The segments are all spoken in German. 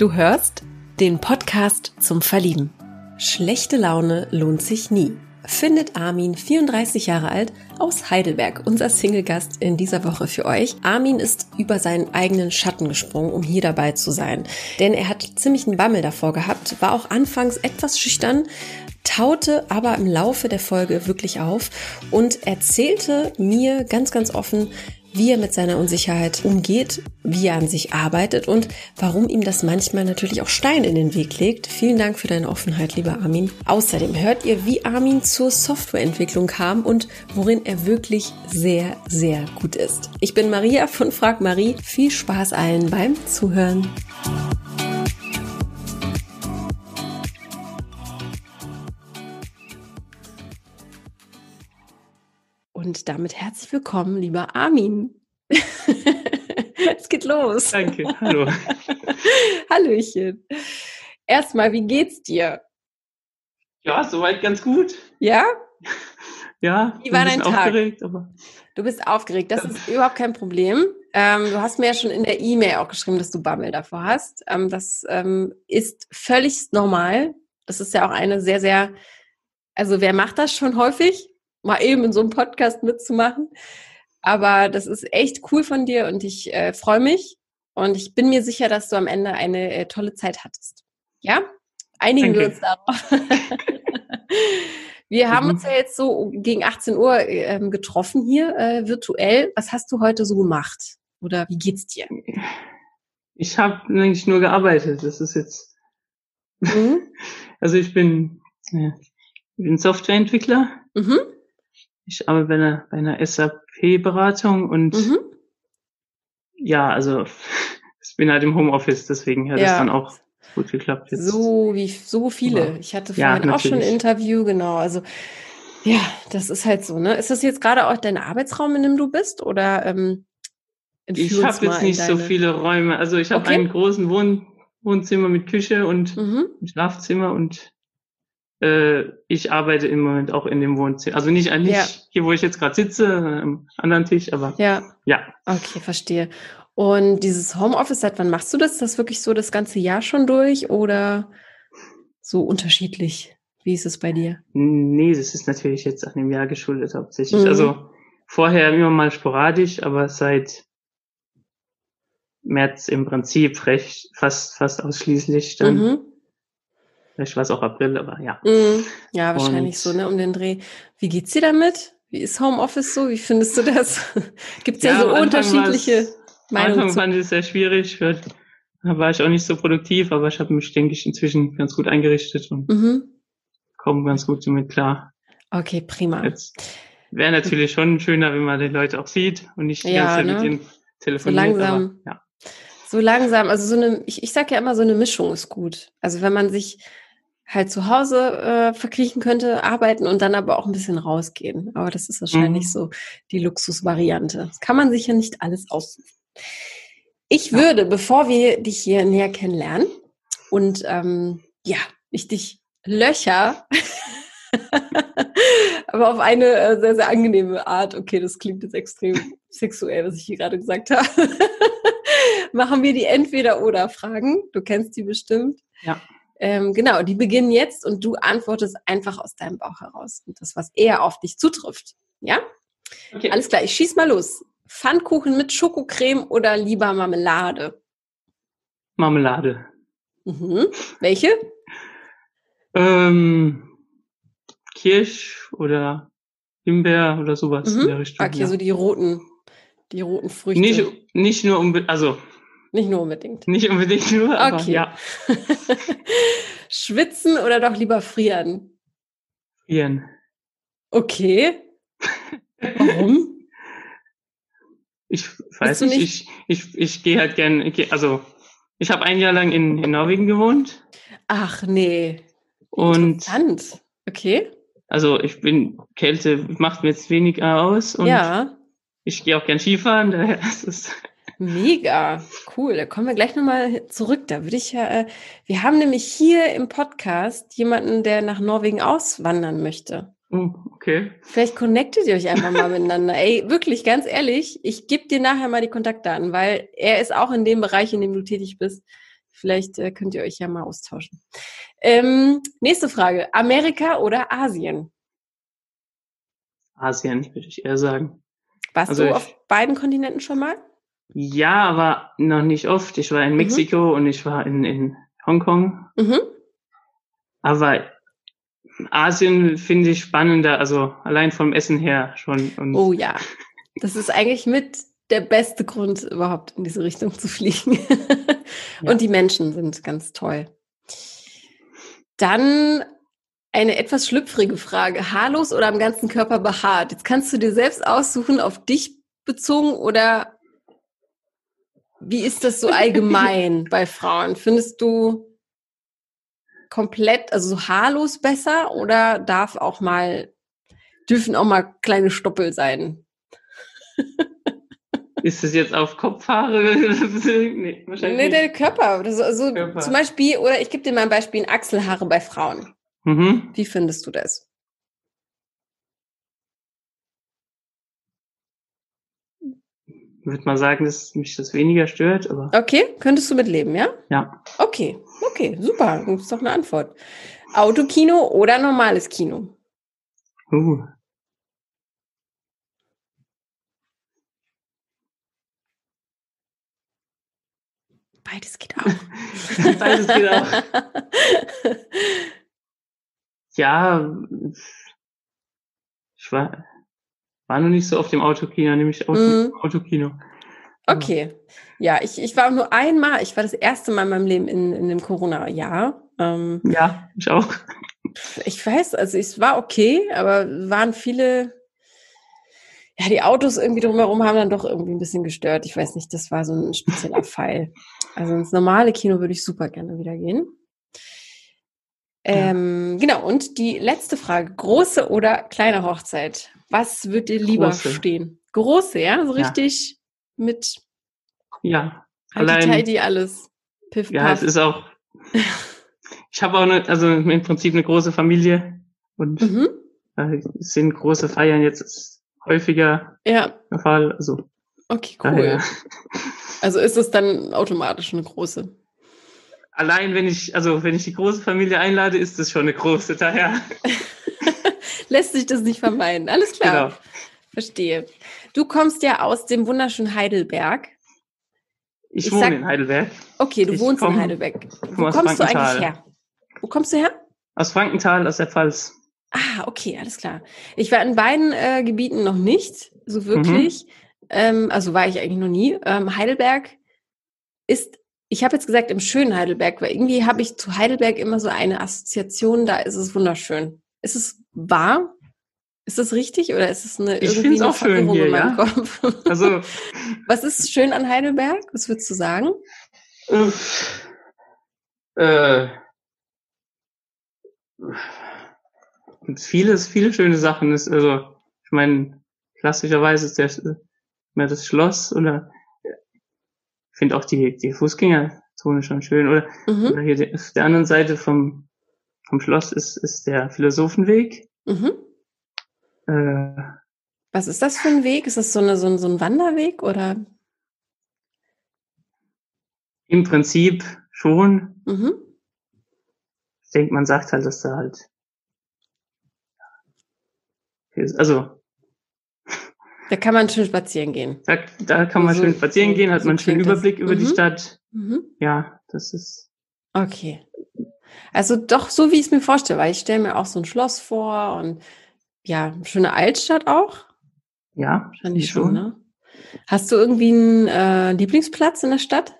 Du hörst den Podcast zum Verlieben. Schlechte Laune lohnt sich nie. Findet Armin, 34 Jahre alt, aus Heidelberg, unser Single-Gast in dieser Woche für euch. Armin ist über seinen eigenen Schatten gesprungen, um hier dabei zu sein. Denn er hat ziemlich einen Bammel davor gehabt, war auch anfangs etwas schüchtern, taute aber im Laufe der Folge wirklich auf und erzählte mir ganz, ganz offen, wie er mit seiner Unsicherheit umgeht, wie er an sich arbeitet und warum ihm das manchmal natürlich auch Stein in den Weg legt. Vielen Dank für deine Offenheit, lieber Armin. Außerdem hört ihr, wie Armin zur Softwareentwicklung kam und worin er wirklich sehr, sehr gut ist. Ich bin Maria von Frag Marie. Viel Spaß allen beim Zuhören. Und damit herzlich willkommen, lieber Armin. es geht los. Danke. Hallo. Hallöchen. Erstmal, wie geht's dir? Ja, soweit ganz gut. Ja? Ja. Wie war dein Tag? Aufgeregt, aber du bist aufgeregt. Das ist überhaupt kein Problem. Ähm, du hast mir ja schon in der E-Mail auch geschrieben, dass du Bammel davor hast. Ähm, das ähm, ist völlig normal. Das ist ja auch eine sehr, sehr, also wer macht das schon häufig? Mal eben in so einem Podcast mitzumachen. Aber das ist echt cool von dir und ich äh, freue mich und ich bin mir sicher, dass du am Ende eine äh, tolle Zeit hattest. Ja? Einigen Danke. wir uns darauf. wir haben uns mhm. ja jetzt so gegen 18 Uhr ähm, getroffen hier äh, virtuell. Was hast du heute so gemacht? Oder wie geht's dir? Ich habe eigentlich nur gearbeitet. Das ist jetzt. Mhm. also ich bin, ja, ich bin Softwareentwickler. Mhm ich arbeite bei einer, bei einer SAP-Beratung und mhm. ja, also ich bin halt im Homeoffice, deswegen hat es ja. dann auch gut geklappt. Jetzt. So wie so viele. Ich hatte vorhin ja, auch schon ein Interview, genau. Also ja, das ist halt so, ne? Ist das jetzt gerade auch dein Arbeitsraum, in dem du bist? Oder ähm, ich habe jetzt nicht so viele Räume. Also ich habe okay. einen großen Wohn Wohnzimmer mit Küche und mhm. Schlafzimmer und äh, ich arbeite im Moment auch in dem Wohnzimmer. Also nicht, nicht ja. hier, wo ich jetzt gerade sitze, am anderen Tisch, aber ja. ja. Okay, verstehe. Und dieses Homeoffice, seit wann machst du das? Ist das wirklich so das ganze Jahr schon durch oder so unterschiedlich? Wie ist es bei dir? Nee, das ist natürlich jetzt an dem Jahr geschuldet hauptsächlich. Mhm. Also vorher immer mal sporadisch, aber seit März im Prinzip recht fast fast ausschließlich dann. Mhm. Vielleicht war es auch April, aber ja. Mm, ja, wahrscheinlich und, so, ne, um den Dreh. Wie geht's dir damit? Wie ist Homeoffice so? Wie findest du das? Gibt es ja, ja, so unterschiedliche Meinungen? Am Anfang fand ich es sehr schwierig. Da war ich auch nicht so produktiv, aber ich habe mich, denke ich, inzwischen ganz gut eingerichtet und mhm. komme ganz gut damit klar. Okay, prima. Wäre natürlich schon schöner, wenn man die Leute auch sieht und nicht die ja, ganze Zeit ne? mit ihnen telefoniert. So langsam. Aber, ja. So langsam, also so eine, ich, ich sag ja immer, so eine Mischung ist gut. Also wenn man sich halt zu Hause äh, verkriechen könnte, arbeiten und dann aber auch ein bisschen rausgehen. Aber das ist wahrscheinlich mhm. so die Luxusvariante. Das kann man sich ja nicht alles aussuchen. Ich ja. würde, bevor wir dich hier näher kennenlernen und ähm, ja, ich dich löcher, aber auf eine äh, sehr, sehr angenehme Art. Okay, das klingt jetzt extrem sexuell, was ich hier gerade gesagt habe. Machen wir die Entweder-Oder-Fragen. Du kennst die bestimmt. Ja. Ähm, genau, die beginnen jetzt und du antwortest einfach aus deinem Bauch heraus. Und das, was eher auf dich zutrifft. Ja? Okay. Alles klar, ich schieß mal los. Pfannkuchen mit Schokocreme oder lieber Marmelade? Marmelade. Mhm. Welche? Ähm, Kirsch oder Himbeer oder sowas mhm. in der Richtung. Okay, ja. so die roten, die roten Früchte. Nicht, nicht nur um, also nicht nur unbedingt. Nicht unbedingt nur, aber okay. ja. Schwitzen oder doch lieber frieren? Frieren. Okay. Warum? Ich weiß nicht, nicht, ich, ich, ich gehe halt gern, ich also ich habe ein Jahr lang in, in Norwegen gewohnt. Ach nee. Und Interessant. Okay. Also ich bin, Kälte macht mir jetzt weniger aus und ja. ich gehe auch gern Skifahren, daher ist es Mega, cool. Da kommen wir gleich nochmal zurück. Da würde ich ja, äh, wir haben nämlich hier im Podcast jemanden, der nach Norwegen auswandern möchte. Oh, okay. Vielleicht connectet ihr euch einfach mal miteinander. Ey, wirklich, ganz ehrlich, ich gebe dir nachher mal die Kontaktdaten, weil er ist auch in dem Bereich, in dem du tätig bist, Vielleicht äh, könnt ihr euch ja mal austauschen. Ähm, nächste Frage. Amerika oder Asien? Asien, würde ich eher sagen. Warst also du auf beiden Kontinenten schon mal? Ja, aber noch nicht oft. Ich war in mhm. Mexiko mhm. und ich war in, in Hongkong. Mhm. Aber Asien finde ich spannender, also allein vom Essen her schon. Und oh ja, das ist eigentlich mit der beste Grund überhaupt in diese Richtung zu fliegen. ja. Und die Menschen sind ganz toll. Dann eine etwas schlüpfrige Frage. Haarlos oder am ganzen Körper behaart? Jetzt kannst du dir selbst aussuchen, auf dich bezogen oder wie ist das so allgemein bei Frauen? Findest du komplett, also so haarlos besser oder darf auch mal, dürfen auch mal kleine Stoppel sein? Ist es jetzt auf Kopfhaare? nee, wahrscheinlich nee, der Körper. Also, also Körper. Zum Beispiel, oder ich gebe dir mal ein Beispiel, Achselhaare bei Frauen. Mhm. Wie findest du das? Würde mal sagen, dass mich das weniger stört, aber. Okay, könntest du mitleben, ja? Ja. Okay, okay, super. Das ist doch eine Antwort. Autokino oder normales Kino? Uh. Beides geht auch. Beides geht auch. ja, ich war, war noch nicht so auf dem Autokino, nämlich auf mm. Autokino. Okay. Ja, ich, ich war nur einmal, ich war das erste Mal in meinem Leben in, in dem Corona-Jahr. Ähm, ja, ich auch. Ich weiß, also es war okay, aber waren viele, ja, die Autos irgendwie drumherum haben dann doch irgendwie ein bisschen gestört. Ich weiß nicht, das war so ein spezieller Fall. Also ins normale Kino würde ich super gerne wieder gehen. Ähm, ja. Genau, und die letzte Frage. Große oder kleine Hochzeit? Was wird dir lieber Große. stehen? Große, ja? So richtig ja. mit ja. Allein, die alles. Piff, ja, es ist auch. ich habe auch eine, also im Prinzip eine große Familie und mhm. äh, sind große Feiern jetzt häufiger ja. der Fall. Also okay, cool. Daher. Also ist es dann automatisch eine große? Allein wenn ich, also wenn ich die große Familie einlade, ist es schon eine große. Daher lässt sich das nicht vermeiden. Alles klar. Genau. Verstehe. Du kommst ja aus dem wunderschönen Heidelberg. Ich, ich wohne sag, in Heidelberg. Okay, du ich wohnst komm, in Heidelberg. Wo kommst du eigentlich her? Wo kommst du her? Aus Frankenthal, aus der Pfalz. Ah, okay, alles klar. Ich war in beiden äh, Gebieten noch nicht, so wirklich. Mhm. Ähm, also war ich eigentlich noch nie. Ähm, Heidelberg ist, ich habe jetzt gesagt im schönen Heidelberg, weil irgendwie habe ich zu Heidelberg immer so eine Assoziation, da ist es wunderschön. Ist es wahr? Ist das richtig oder ist es eine ich irgendwie eine auch Verwirrung hier, in meinem ja? Kopf? Also was ist schön an Heidelberg? Was würdest du sagen? Äh, vieles, viele schöne Sachen ist also ich meine klassischerweise ist der mehr das Schloss oder finde auch die die Fußgängerzone schon schön oder, mhm. oder hier die, auf der anderen Seite vom vom Schloss ist ist der Philosophenweg. Mhm. Äh, Was ist das für ein Weg? Ist das so, eine, so, ein, so ein Wanderweg oder? Im Prinzip schon. Mhm. Ich denke, man sagt halt, dass da halt. Also. Da kann man schön spazieren gehen. Da, da kann man so, schön spazieren so, gehen, hat so man einen schönen Überblick das. über mhm. die Stadt. Mhm. Ja, das ist. Okay. Also doch so, wie ich es mir vorstelle, weil ich stelle mir auch so ein Schloss vor und ja, schöne Altstadt auch. Ja, wahrscheinlich schon. Ne? Hast du irgendwie einen äh, Lieblingsplatz in der Stadt?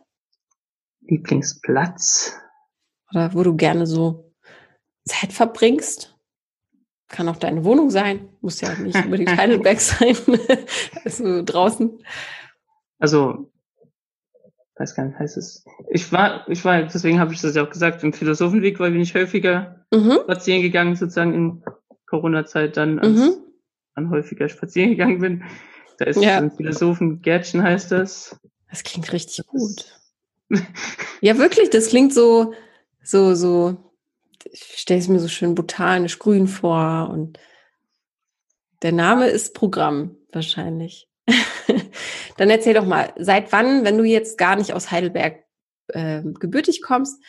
Lieblingsplatz? Oder wo du gerne so Zeit verbringst? Kann auch deine Wohnung sein. Muss ja nicht unbedingt Heidelberg sein. also draußen. Also, weiß gar nicht, heißt es. Ich war, ich war, deswegen habe ich das ja auch gesagt, im Philosophenweg, weil bin ich häufiger mhm. spazieren gegangen, sozusagen in Corona-Zeit dann, als mhm. dann häufiger spazieren gegangen bin. Da ist ja. ein Philosophen, Gärtchen heißt das. Das klingt richtig gut. ja, wirklich, das klingt so, so, so, ich stelle es mir so schön botanisch grün vor und der Name ist Programm wahrscheinlich. Dann erzähl doch mal, seit wann, wenn du jetzt gar nicht aus Heidelberg äh, gebürtig kommst.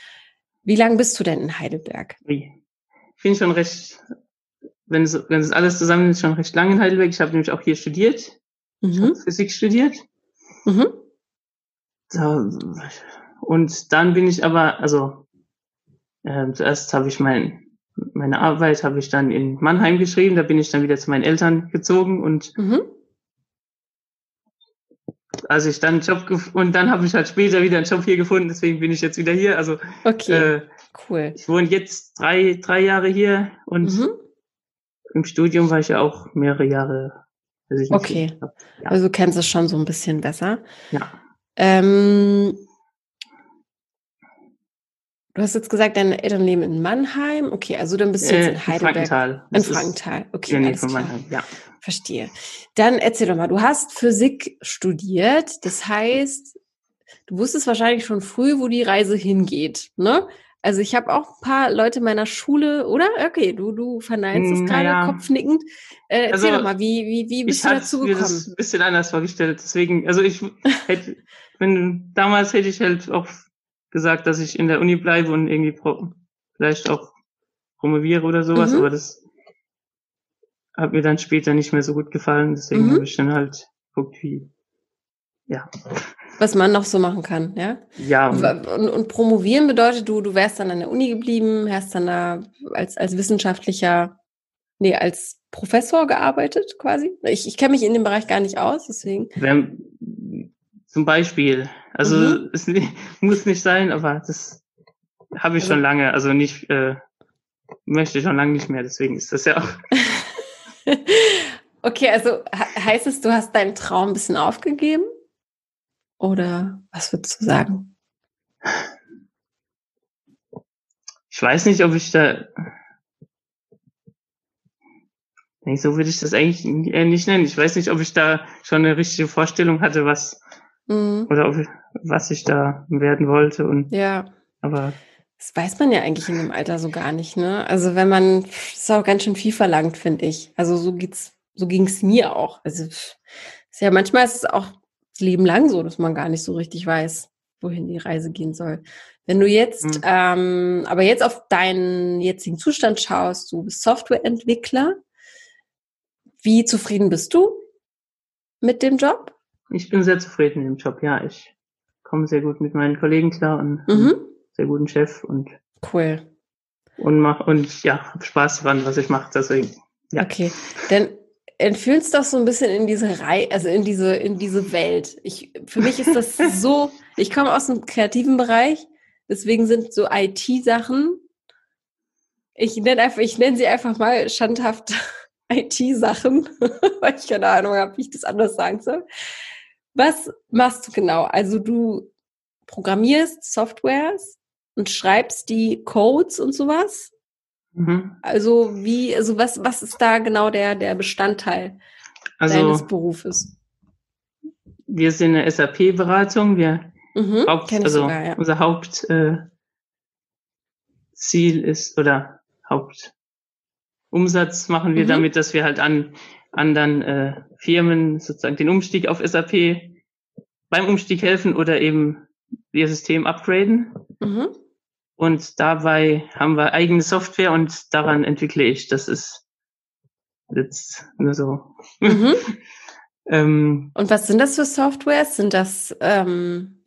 Wie lange bist du denn in Heidelberg? Ich bin schon recht, wenn es, wenn es alles zusammen ist, schon recht lange in Heidelberg. Ich habe nämlich auch hier studiert. Mhm. Physik studiert. Mhm. Da, und dann bin ich aber, also äh, zuerst habe ich mein, meine Arbeit habe ich dann in Mannheim geschrieben, da bin ich dann wieder zu meinen Eltern gezogen und mhm. als ich dann einen Job und dann habe ich halt später wieder einen Job hier gefunden, deswegen bin ich jetzt wieder hier. Also okay, äh, cool. Ich wohne jetzt drei, drei Jahre hier und mhm. im Studium war ich ja auch mehrere Jahre. okay, ja. also du kennst es schon so ein bisschen besser. Ja. Ähm, Du hast jetzt gesagt, deine Eltern leben in Mannheim. Okay, also dann bist du jetzt in äh, Heidelberg. In Frankenthal. In Frankenthal. Okay, ja, alles von Mannheim, ja. Verstehe. Dann erzähl doch mal, du hast Physik studiert. Das heißt, du wusstest wahrscheinlich schon früh, wo die Reise hingeht, ne? Also ich habe auch ein paar Leute meiner Schule, oder? Okay, du, du verneinst es hm, gerade kopfnickend. Äh, erzähl also, doch mal, wie, wie, wie bist du dazu gekommen? Ich habe mir das ein bisschen anders vorgestellt. Deswegen, also ich hätte, wenn damals hätte ich halt auch gesagt, dass ich in der Uni bleibe und irgendwie vielleicht auch promoviere oder sowas, mhm. aber das hat mir dann später nicht mehr so gut gefallen, deswegen mhm. habe ich dann halt geguckt, wie, ja. Was man noch so machen kann, ja? Ja. Und, und, und promovieren bedeutet, du, du wärst dann an der Uni geblieben, hast dann da als, als wissenschaftlicher, nee, als Professor gearbeitet quasi. Ich, ich kenne mich in dem Bereich gar nicht aus, deswegen. Wenn, zum Beispiel, also mhm. es muss nicht sein, aber das habe ich also, schon lange, also nicht, äh, möchte ich schon lange nicht mehr, deswegen ist das ja auch. okay, also heißt es, du hast deinen Traum ein bisschen aufgegeben? Oder was würdest du sagen? Ich weiß nicht, ob ich da. So würde ich das eigentlich nicht nennen. Ich weiß nicht, ob ich da schon eine richtige Vorstellung hatte, was mhm. oder ob was ich da werden wollte. Und, ja. Aber. Das weiß man ja eigentlich in dem Alter so gar nicht, ne? Also wenn man, das ist auch ganz schön viel verlangt, finde ich. Also so geht's, so ging's mir auch. Also ist ja manchmal ist es auch das Leben lang so, dass man gar nicht so richtig weiß, wohin die Reise gehen soll. Wenn du jetzt, mhm. ähm, aber jetzt auf deinen jetzigen Zustand schaust, du bist Softwareentwickler. Wie zufrieden bist du mit dem Job? Ich bin sehr zufrieden im Job, ja. Ich komme sehr gut mit meinen Kollegen klar und mhm. sehr guten Chef und cool. Und mach und ja, hab Spaß dran, was ich mache. Deswegen. Ja. Okay. Dann entfühlst doch so ein bisschen in diese Reihe, also in diese, in diese Welt. Ich, für mich ist das so, ich komme aus dem kreativen Bereich, deswegen sind so IT-Sachen, ich nenne einfach, ich nenne sie einfach mal standhaft IT-Sachen, weil ich keine Ahnung habe, wie ich das anders sagen soll. Was machst du genau? Also du programmierst Softwares und schreibst die Codes und sowas? Mhm. Also wie, also was, was ist da genau der, der Bestandteil also, deines Berufes? Wir sind eine SAP-Beratung. Wir mhm, Haupt, also sogar, ja. unser Hauptziel äh, ist oder Hauptumsatz machen wir mhm. damit, dass wir halt an anderen äh, Firmen sozusagen den Umstieg auf SAP beim Umstieg helfen oder eben ihr System upgraden. Mhm. Und dabei haben wir eigene Software und daran entwickle ich. Das ist jetzt nur so. Mhm. ähm, und was sind das für Softwares? Sind das ähm,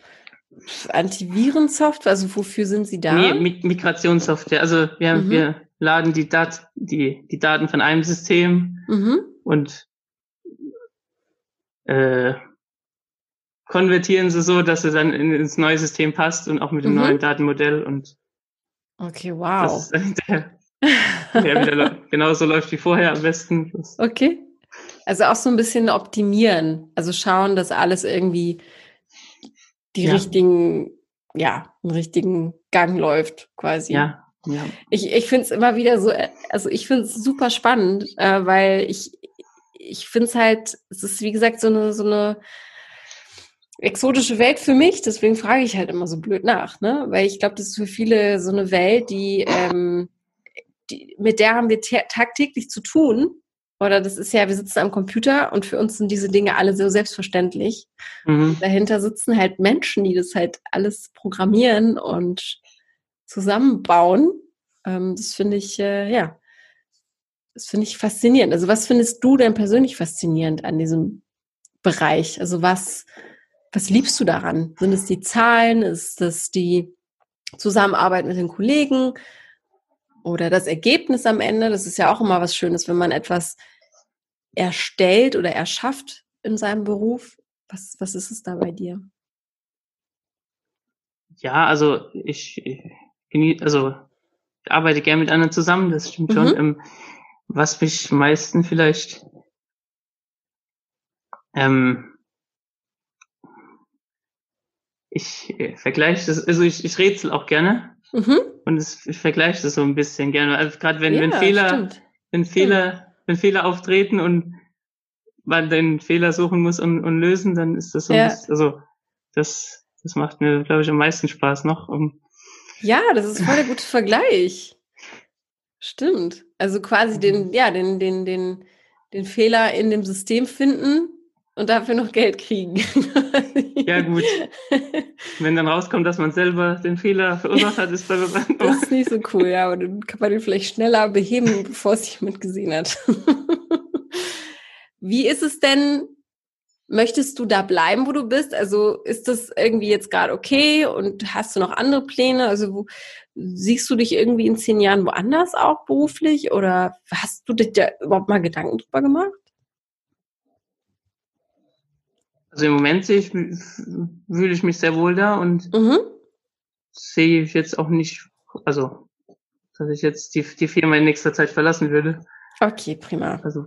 Antivirensoftware? Also wofür sind sie da? Nee, Migrationssoftware. Also wir, mhm. wir laden die, Dat die, die Daten von einem System mhm und äh, konvertieren sie so, dass es dann ins neue System passt und auch mit dem mhm. neuen Datenmodell und Okay, wow. Der, der wieder genauso läuft wie vorher am besten. Okay. Also auch so ein bisschen optimieren. Also schauen, dass alles irgendwie die ja. richtigen, ja, einen richtigen Gang läuft, quasi. Ja. ja. Ich, ich finde es immer wieder so, also ich finde es super spannend, äh, weil ich, ich finde es halt, es ist wie gesagt so eine, so eine exotische Welt für mich, deswegen frage ich halt immer so blöd nach, ne? Weil ich glaube, das ist für viele so eine Welt, die, ähm, die mit der haben wir tagtäglich zu tun. Oder das ist ja, wir sitzen am Computer und für uns sind diese Dinge alle so selbstverständlich. Mhm. Dahinter sitzen halt Menschen, die das halt alles programmieren und zusammenbauen. Ähm, das finde ich, äh, ja, das finde ich faszinierend. Also was findest du denn persönlich faszinierend an diesem Bereich? Also was, was liebst du daran? Sind es die Zahlen? Ist das die Zusammenarbeit mit den Kollegen? Oder das Ergebnis am Ende? Das ist ja auch immer was Schönes, wenn man etwas erstellt oder erschafft in seinem Beruf. Was, was ist es da bei dir? Ja, also ich, also ich arbeite gerne mit anderen zusammen, das stimmt mhm. schon. Ähm, was mich meisten vielleicht ähm, ich äh, vergleiche das, also ich, ich rätsel auch gerne mhm. und es, ich vergleiche das so ein bisschen gerne. Also gerade wenn, ja, wenn Fehler, stimmt. wenn Fehler, stimmt. wenn Fehler auftreten und man den Fehler suchen muss und, und lösen, dann ist das so ja. bisschen, also das, das macht mir, glaube ich, am meisten Spaß noch. Um ja, das ist voll der gute Vergleich. Stimmt. Also quasi den, mhm. ja, den, den, den, den Fehler in dem System finden und dafür noch Geld kriegen. ja, gut. Wenn dann rauskommt, dass man selber den Fehler verursacht hat, ist das was Das ist nicht so cool, ja, aber dann kann man den vielleicht schneller beheben, bevor es jemand gesehen hat. Wie ist es denn, möchtest du da bleiben, wo du bist? Also ist das irgendwie jetzt gerade okay und hast du noch andere Pläne? Also wo, siehst du dich irgendwie in zehn Jahren woanders auch beruflich oder hast du dich da überhaupt mal Gedanken drüber gemacht? Also im Moment sehe ich, fühle ich mich sehr wohl da und mhm. sehe ich jetzt auch nicht, also dass ich jetzt die, die Firma in nächster Zeit verlassen würde. Okay, prima. Also,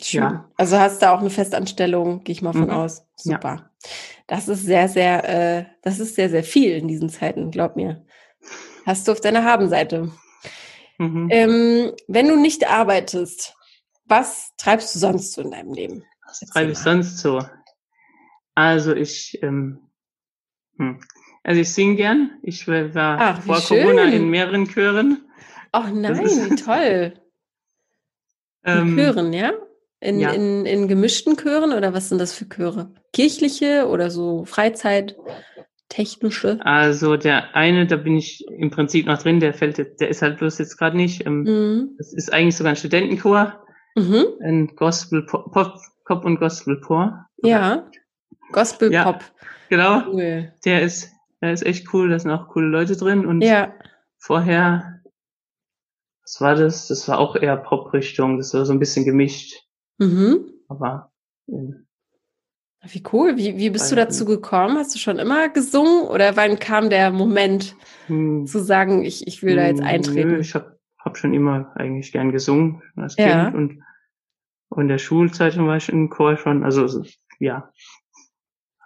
Schön. ja. Also hast du auch eine Festanstellung, gehe ich mal von mhm. aus. Super. Ja. Das ist sehr, sehr, äh, das ist sehr, sehr viel in diesen Zeiten, glaub mir. Hast du auf deiner Habenseite. Mhm. Ähm, wenn du nicht arbeitest, was treibst du sonst so in deinem Leben? Was treibe ich sonst so? Also ich, ähm, hm. also ich singe gern. Ich war Ach, vor. Corona in mehreren Chören. Ach nein, wie toll. In ähm, Chören, ja? In, ja. In, in gemischten Chören oder was sind das für Chöre? Kirchliche oder so Freizeit? technische? Also der eine, da bin ich im Prinzip noch drin, der fällt jetzt, der ist halt bloß jetzt gerade nicht. Ähm, mhm. Das ist eigentlich sogar ein Studentenchor. Mhm. Ein Gospel Pop, Pop und Gospel Pop. Ja. Gospel ja, Pop. Genau. Cool. Der ist, der ist echt cool, da sind auch coole Leute drin und ja. vorher, was war das? Das war auch eher Pop-Richtung, das war so ein bisschen gemischt. Mhm. Aber ähm, wie cool. Wie, wie bist du dazu gekommen? Hast du schon immer gesungen oder wann kam der Moment hm. zu sagen, ich, ich will da jetzt hm, eintreten? Nö, ich habe hab schon immer eigentlich gern gesungen als ja. Kind und, und in der Schulzeit war ich im Chor schon. Also ja,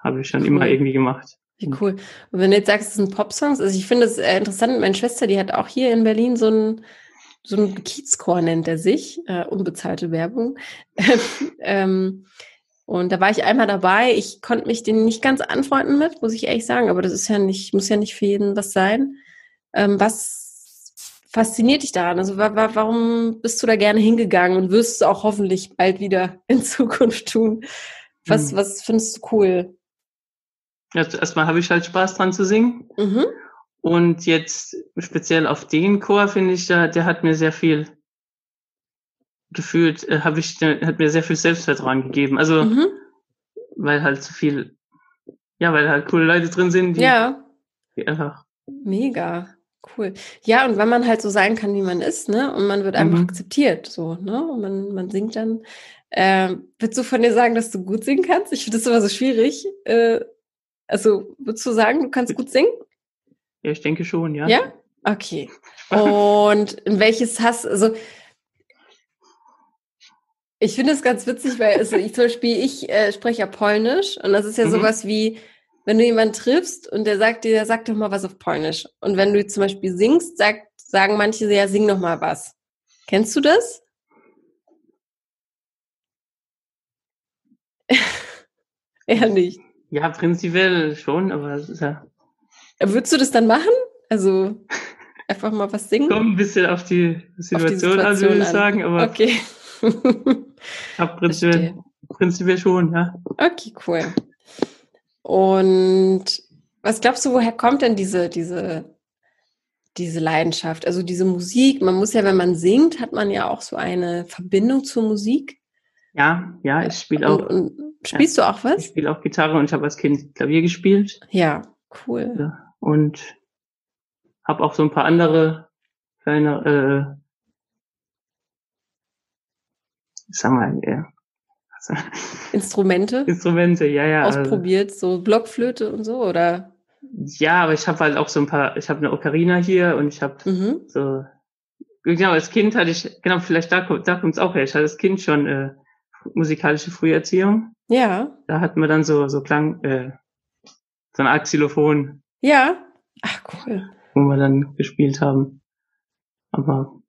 habe ich schon cool. immer irgendwie gemacht. Wie cool. Und wenn du jetzt sagst, es sind Popsongs, also ich finde es äh, interessant, meine Schwester, die hat auch hier in Berlin so ein so ein Kiezchor nennt er sich, äh, unbezahlte Werbung. ähm, und da war ich einmal dabei. Ich konnte mich den nicht ganz anfreunden mit, muss ich ehrlich sagen, aber das ist ja nicht, muss ja nicht für jeden was sein. Ähm, was fasziniert dich daran? Also wa wa warum bist du da gerne hingegangen und wirst es auch hoffentlich bald wieder in Zukunft tun? Was, hm. was findest du cool? Ja, erstmal habe ich halt Spaß dran zu singen. Mhm. Und jetzt speziell auf den Chor finde ich, der, der hat mir sehr viel gefühlt äh, habe ich, hat mir sehr viel Selbstvertrauen gegeben. Also, mhm. weil halt so viel, ja, weil halt coole Leute drin sind, die, ja. die einfach. Mega. Cool. Ja, und wenn man halt so sein kann, wie man ist, ne, und man wird einfach mhm. akzeptiert, so, ne, und man, man singt dann. Äh, würdest du von dir sagen, dass du gut singen kannst? Ich finde das immer so schwierig. Äh, also, würdest du sagen, du kannst gut singen? Ja, ich denke schon, ja. Ja? Okay. Und in welches hast, also, ich finde es ganz witzig, weil also ich zum Beispiel, ich äh, spreche ja Polnisch und das ist ja mhm. sowas wie, wenn du jemanden triffst und der sagt dir, der sagt doch mal was auf Polnisch. Und wenn du zum Beispiel singst, sagt, sagen manche ja, sing noch mal was. Kennst du das? Eher nicht. Ja, prinzipiell schon, aber es ist ja. Würdest du das dann machen? Also einfach mal was singen? Kommt ein bisschen auf die Situation, auf die Situation an, würde ich sagen, aber. Okay. Ja, prinzipiell, prinzipiell schon, ja. Okay, cool. Und was glaubst du, woher kommt denn diese, diese, diese Leidenschaft? Also diese Musik, man muss ja, wenn man singt, hat man ja auch so eine Verbindung zur Musik. Ja, ja, ich spiele auch. Und, und spielst ja, du auch was? Ich spiele auch Gitarre und ich habe als Kind Klavier gespielt. Ja, cool. Ja, und habe auch so ein paar andere kleine, äh, sag mal, ja. Instrumente? Instrumente, ja, ja. Also Ausprobiert, also, so Blockflöte und so, oder? Ja, aber ich habe halt auch so ein paar, ich habe eine Ocarina hier und ich habe mhm. so, genau, als Kind hatte ich, genau, vielleicht da, da kommt es auch her, ich hatte als Kind schon äh, musikalische Früherziehung. Ja. Da hatten wir dann so, so Klang, äh, so ein Art Xylophon. Ja. Ach, cool. Wo wir dann gespielt haben. Aber.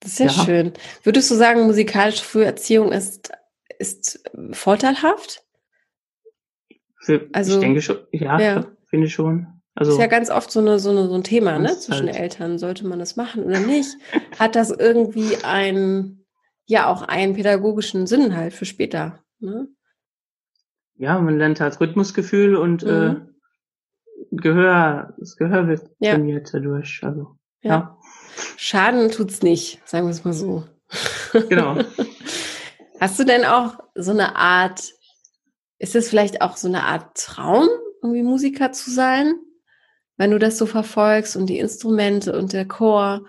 Das ist ja, ja. schön. Würdest du sagen, musikalische Früherziehung ist, ist vorteilhaft? Für, also, ich denke schon, ja, ja. finde ich schon. Also, ist ja ganz oft so, eine, so, eine, so ein Thema, ne? Zwischen halt. Eltern. Sollte man das machen oder nicht? Hat das irgendwie ein, ja, auch einen pädagogischen Sinn halt für später, ne? Ja, man lernt halt Rhythmusgefühl und mhm. äh, Gehör, das Gehör wird ja. trainiert dadurch. Also, ja. ja. Schaden tut's nicht, sagen wir es mal so. Genau. Hast du denn auch so eine Art, ist es vielleicht auch so eine Art Traum, irgendwie Musiker zu sein? Wenn du das so verfolgst und die Instrumente und der Chor,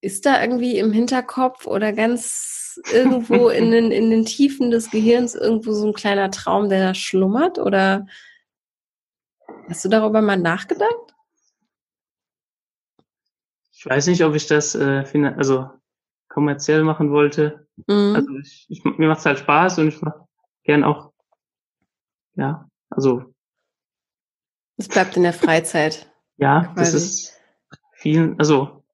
ist da irgendwie im Hinterkopf oder ganz irgendwo in den, in den Tiefen des Gehirns irgendwo so ein kleiner Traum, der da schlummert? Oder Hast du darüber mal nachgedacht? Ich weiß nicht, ob ich das äh, also kommerziell machen wollte. Mhm. Also ich, ich, mir macht es halt Spaß und ich mache gern auch, ja, also. Es bleibt in der Freizeit. ja, quasi. das ist viel, also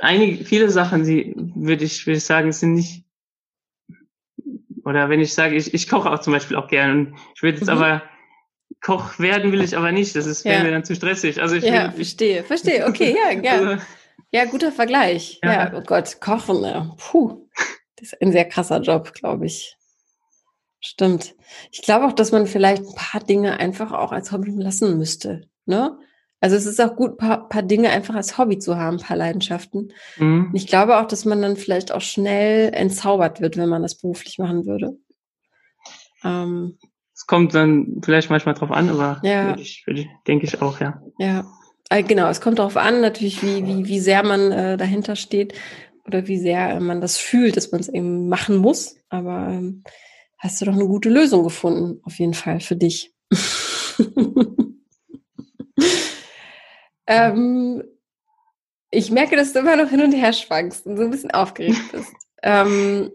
einige, viele Sachen, die würde ich, würde ich sagen, sind nicht, oder wenn ich sage, ich, ich koche auch zum Beispiel auch gern und ich würde jetzt mhm. aber Koch werden will ich aber nicht. Das ist ja. mir dann zu stressig. Also ich ja, will, verstehe, verstehe. Okay, ja, ja. Also, ja, guter Vergleich. Ja. ja, oh Gott, Kochen, ja. puh, das ist ein sehr krasser Job, glaube ich. Stimmt. Ich glaube auch, dass man vielleicht ein paar Dinge einfach auch als Hobby lassen müsste. Ne? Also es ist auch gut, paar, paar Dinge einfach als Hobby zu haben, ein paar Leidenschaften. Mhm. Ich glaube auch, dass man dann vielleicht auch schnell entzaubert wird, wenn man das beruflich machen würde. Ähm, es kommt dann vielleicht manchmal drauf an, aber ja. würde ich, würde ich, denke ich auch, ja. Ja, äh, genau. Es kommt darauf an, natürlich, wie, wie, wie sehr man äh, dahinter steht oder wie sehr man das fühlt, dass man es eben machen muss. Aber ähm, hast du doch eine gute Lösung gefunden, auf jeden Fall für dich. ähm, ich merke, dass du immer noch hin und her schwankst und so ein bisschen aufgeregt bist. ähm,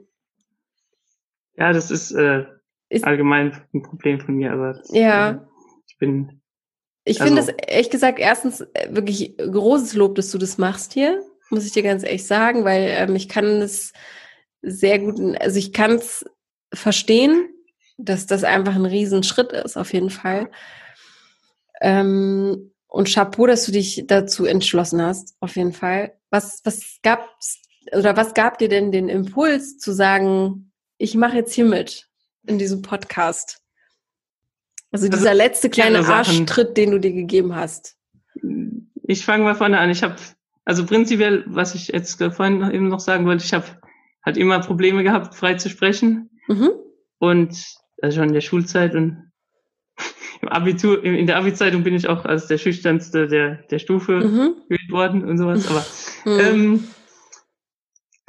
ja, das ist äh, ist allgemein ein Problem von mir, aber ja. Äh, ich bin. Ich also, finde es ehrlich gesagt erstens äh, wirklich großes Lob, dass du das machst hier, muss ich dir ganz ehrlich sagen, weil ähm, ich kann es sehr gut, also ich kann es verstehen, dass das einfach ein Riesenschritt ist, auf jeden Fall. Ähm, und Chapeau, dass du dich dazu entschlossen hast, auf jeden Fall. Was, was gab's, oder was gab dir denn den Impuls zu sagen, ich mache jetzt hier mit? In diesem Podcast? Also, also dieser also, letzte kleine Arschtritt, den du dir gegeben hast. Ich fange mal vorne an. Ich habe, also prinzipiell, was ich jetzt vorhin eben noch sagen wollte, ich habe halt immer Probleme gehabt, frei zu sprechen. Mhm. Und also schon in der Schulzeit und im Abitur, in der Abi-Zeitung bin ich auch als der schüchternste der, der Stufe mhm. gewählt worden und sowas. Aber mhm. ähm,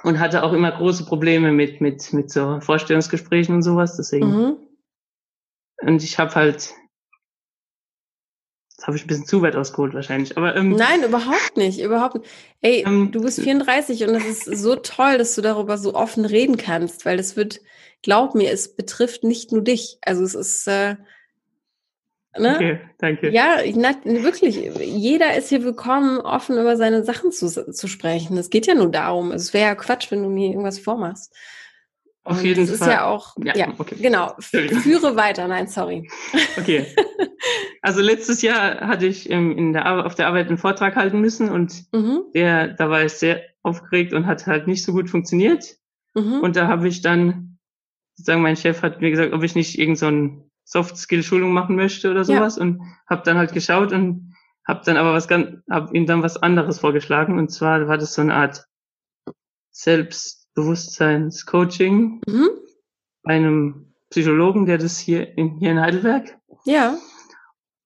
und hatte auch immer große Probleme mit mit mit so Vorstellungsgesprächen und sowas. Deswegen mhm. und ich habe halt das habe ich ein bisschen zu weit ausgeholt wahrscheinlich. Aber ähm, nein, überhaupt nicht, überhaupt nicht. Ey, ähm, du bist 34 und es ist so toll, dass du darüber so offen reden kannst, weil das wird, glaub mir, es betrifft nicht nur dich. Also es ist äh, Ne? Okay, danke. Ja, na, wirklich. Jeder ist hier willkommen, offen über seine Sachen zu, zu sprechen. Es geht ja nur darum. Es wäre ja Quatsch, wenn du mir irgendwas vormachst. Auf jeden das Fall. Das ist ja auch, ja, ja okay. genau. Führe weiter. Nein, sorry. Okay. Also letztes Jahr hatte ich in der, auf der Arbeit einen Vortrag halten müssen und mhm. der, da war ich sehr aufgeregt und hat halt nicht so gut funktioniert. Mhm. Und da habe ich dann, sozusagen mein Chef hat mir gesagt, ob ich nicht irgend so ein Soft-Skill-Schulung machen möchte oder sowas. Ja. Und habe dann halt geschaut und habe dann aber was ganz, habe ihm dann was anderes vorgeschlagen. Und zwar war das so eine Art Selbstbewusstseins-Coaching mhm. bei einem Psychologen, der das hier in, hier in Heidelberg. Ja.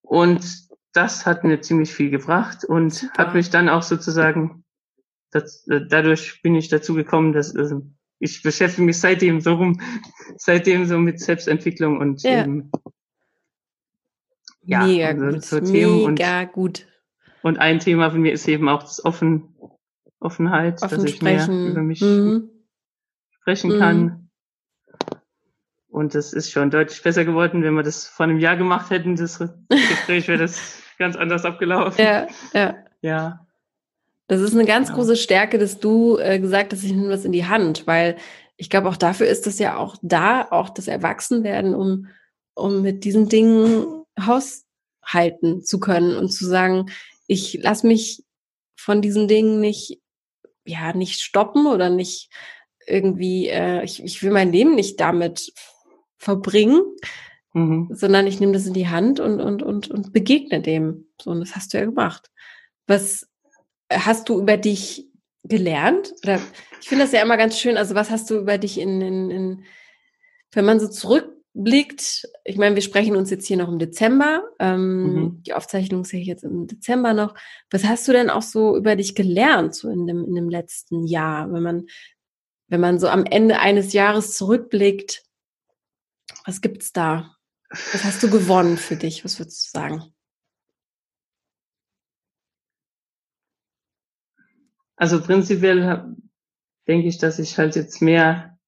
Und das hat mir ziemlich viel gebracht und Super. hat mich dann auch sozusagen, das, dadurch bin ich dazu gekommen, dass also ich beschäftige mich seitdem so rum, seitdem so mit Selbstentwicklung und ja. eben, ja, mega also gut, so Themen mega und, gut. Und ein Thema von mir ist eben auch das Offen, Offenheit, Offen dass ich sprechen. mehr über mich mhm. sprechen kann. Mhm. Und das ist schon deutlich besser geworden. Wenn wir das vor einem Jahr gemacht hätten, das Gespräch wäre das ganz anders abgelaufen. Ja, ja. Ja. Das ist eine ganz ja. große Stärke, dass du äh, gesagt hast, ich nehme das in die Hand, weil ich glaube, auch dafür ist das ja auch da, auch das Erwachsenwerden, um, um mit diesen Dingen haushalten zu können und zu sagen, ich lasse mich von diesen Dingen nicht, ja, nicht stoppen oder nicht irgendwie, äh, ich, ich will mein Leben nicht damit verbringen, mhm. sondern ich nehme das in die Hand und, und, und, und begegne dem. So, und das hast du ja gemacht. Was hast du über dich gelernt? Oder ich finde das ja immer ganz schön. Also, was hast du über dich in, in, in wenn man so zurückblickt? Ich meine, wir sprechen uns jetzt hier noch im Dezember. Ähm, mhm. Die Aufzeichnung sehe ich jetzt im Dezember noch. Was hast du denn auch so über dich gelernt, so in dem, in dem letzten Jahr, wenn man, wenn man so am Ende eines Jahres zurückblickt? Was gibt's da? Was hast du gewonnen für dich? Was würdest du sagen? Also prinzipiell denke ich, dass ich halt jetzt mehr,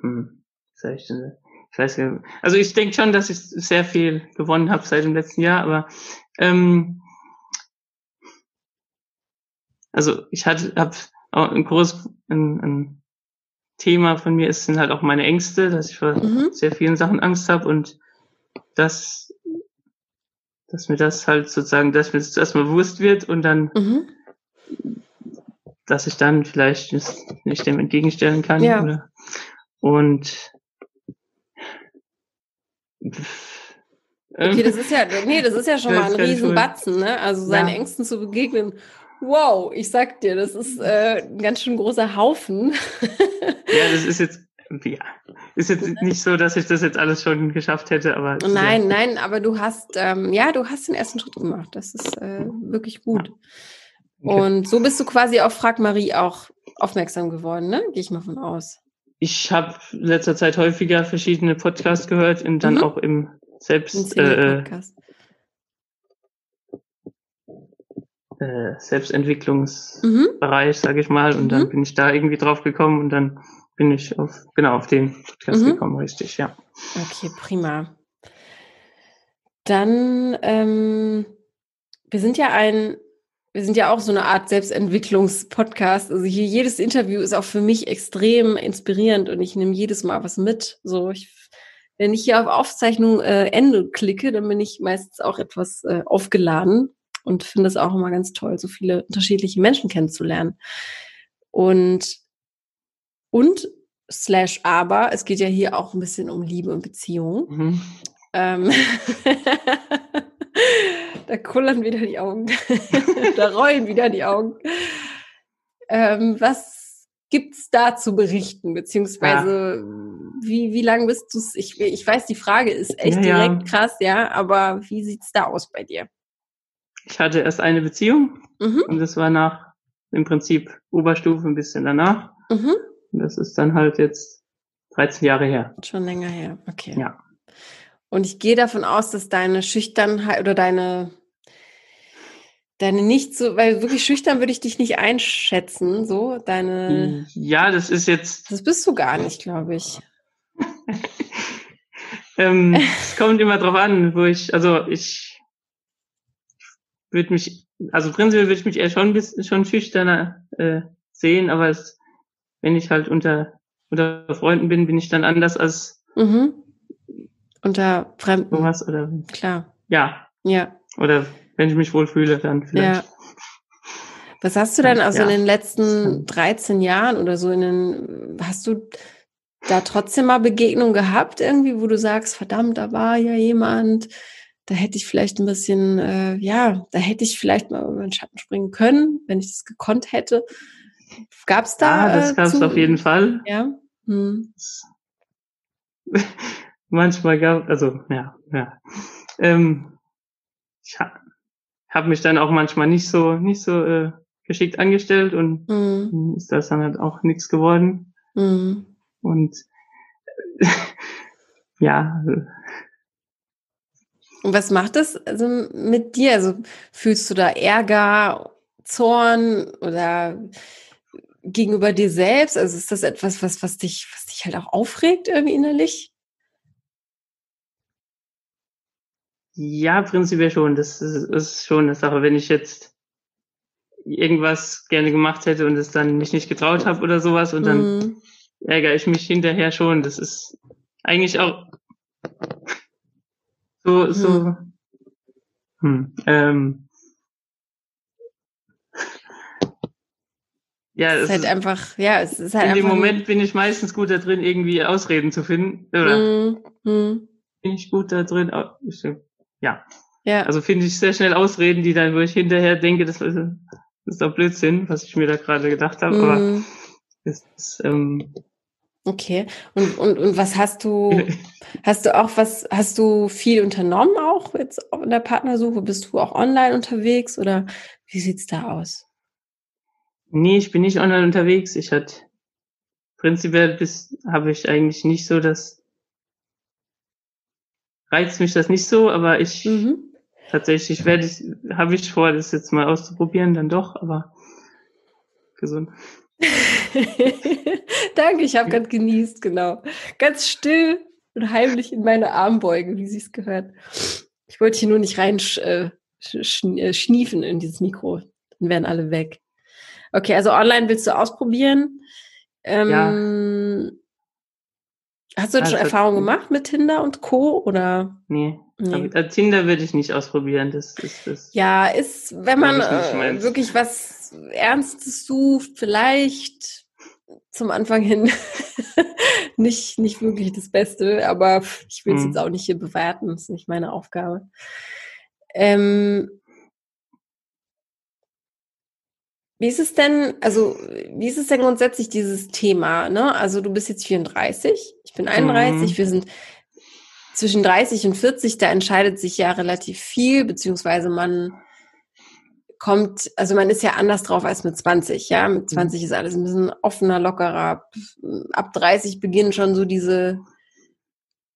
hm, sag ich denn, ich weiß nicht, also ich denke schon, dass ich sehr viel gewonnen habe seit dem letzten Jahr, aber ähm, also ich hatte, habe auch ein großes, ein, ein Thema von mir ist, sind halt auch meine Ängste, dass ich vor mhm. sehr vielen Sachen Angst habe und dass, dass mir das halt sozusagen, dass mir das erstmal bewusst wird und dann, mhm. Dass ich dann vielleicht nicht dem entgegenstellen kann. Ja. Oder, und Okay, das ist ja, nee, das ist ja schon mal ein Riesenbatzen, ne? Also seinen ja. Ängsten zu begegnen Wow, ich sag dir, das ist äh, ein ganz schön großer Haufen. ja, das ist jetzt, ja, ist jetzt nicht so, dass ich das jetzt alles schon geschafft hätte, aber. Nein, ja. nein, aber du hast, ähm, ja, du hast den ersten Schritt gemacht. Das ist äh, wirklich gut. Ja. Und so bist du quasi auf Frag Marie auch aufmerksam geworden, ne? Gehe ich mal von aus. Ich habe letzter Zeit häufiger verschiedene Podcasts gehört und dann mhm. auch im Selbst. Äh, äh, Selbstentwicklungsbereich, mhm. sage ich mal. Und mhm. dann bin ich da irgendwie drauf gekommen und dann bin ich auf genau auf den Podcast mhm. gekommen, richtig, ja. Okay, prima. Dann, ähm, wir sind ja ein, wir sind ja auch so eine Art Selbstentwicklungspodcast. Also hier jedes Interview ist auch für mich extrem inspirierend und ich nehme jedes Mal was mit. So, ich, wenn ich hier auf Aufzeichnung äh, Ende klicke, dann bin ich meistens auch etwas äh, aufgeladen und finde es auch immer ganz toll, so viele unterschiedliche Menschen kennenzulernen. Und, und slash aber, es geht ja hier auch ein bisschen um Liebe und Beziehung. Mhm. Ähm, da kullern wieder die Augen, da rollen wieder die Augen. Ähm, was gibt's da zu berichten, beziehungsweise ja. wie, wie lange bist du ich, ich weiß, die Frage ist echt ja, direkt ja. krass, ja, aber wie sieht's da aus bei dir? Ich hatte erst eine Beziehung mhm. und das war nach im Prinzip Oberstufe ein bisschen danach. Mhm. Und das ist dann halt jetzt 13 Jahre her. Schon länger her, okay. Ja. Und ich gehe davon aus, dass deine Schüchternheit oder deine deine nicht so, weil wirklich schüchtern würde ich dich nicht einschätzen, so deine. Ja, das ist jetzt. Das bist du gar nicht, glaube ich. ähm, es kommt immer drauf an, wo ich, also ich würde mich, also prinzipiell würde ich mich eher schon bisschen schon schüchterner äh, sehen, aber es, wenn ich halt unter unter Freunden bin, bin ich dann anders als mhm. unter Fremden. Sowas oder klar. Ja. Ja. Oder wenn ich mich wohl fühle, dann vielleicht. Ja. Was hast du denn also ja, in den letzten 13 Jahren oder so in den, hast du da trotzdem mal Begegnungen gehabt irgendwie, wo du sagst, verdammt, da war ja jemand, da hätte ich vielleicht ein bisschen, äh, ja, da hätte ich vielleicht mal über den Schatten springen können, wenn ich das gekonnt hätte. Gab es da? Ja, das äh, gab es auf jeden Fall. Ja. Hm. Manchmal gab, also ja, ja. Ähm, ich habe mich dann auch manchmal nicht so, nicht so äh, geschickt angestellt und hm. ist das dann halt auch nichts geworden. Hm. Und ja, und was macht das also mit dir? Also fühlst du da Ärger, Zorn oder gegenüber dir selbst? Also ist das etwas, was, was dich, was dich halt auch aufregt irgendwie innerlich? Ja, prinzipiell schon. Das ist, ist schon eine Sache. Wenn ich jetzt irgendwas gerne gemacht hätte und es dann mich nicht getraut habe oder sowas und dann mm. ärgere ich mich hinterher schon. Das ist eigentlich auch so, so. Hm. Hm, ähm, ja, es ist halt einfach, ja, es ist halt In dem Moment bin ich meistens gut da drin, irgendwie Ausreden zu finden. Oder hm, hm. bin ich gut da drin? Ja. Ja. Also finde ich sehr schnell Ausreden, die dann, wo ich hinterher denke, das ist, das ist doch Blödsinn, was ich mir da gerade gedacht habe. Aber hm. es ist, ähm, Okay. Und, und, und was hast du, hast du auch was, hast du viel unternommen auch jetzt in der Partnersuche? Bist du auch online unterwegs oder wie sieht's da aus? Nee, ich bin nicht online unterwegs. Ich hatte prinzipiell bis habe ich eigentlich nicht so das reizt mich das nicht so, aber ich mhm. tatsächlich werde ich habe ich vor, das jetzt mal auszuprobieren, dann doch, aber gesund. Danke, ich habe gerade genießt, genau. Ganz still und heimlich in meine Armbeuge, wie sie es gehört. Ich wollte hier nur nicht rein äh, äh, schniefen in dieses Mikro. Dann wären alle weg. Okay, also online willst du ausprobieren. Ähm, ja. Hast du also, schon Erfahrungen gemacht mit Tinder und Co. oder? Nee. nee. Äh, Tinder würde ich nicht ausprobieren. Das ist das. Ja, ist, wenn man äh, wirklich was Ernstes sucht, vielleicht zum Anfang hin nicht, nicht wirklich das Beste, aber ich will es mhm. jetzt auch nicht hier bewerten, das ist nicht meine Aufgabe. Ähm, wie ist es denn, also wie ist es denn grundsätzlich dieses Thema? Ne? Also du bist jetzt 34, ich bin 31, mhm. wir sind zwischen 30 und 40, da entscheidet sich ja relativ viel, beziehungsweise man kommt, also man ist ja anders drauf als mit 20, ja. Mit 20 mhm. ist alles ein bisschen offener, lockerer. Ab 30 beginnen schon so diese,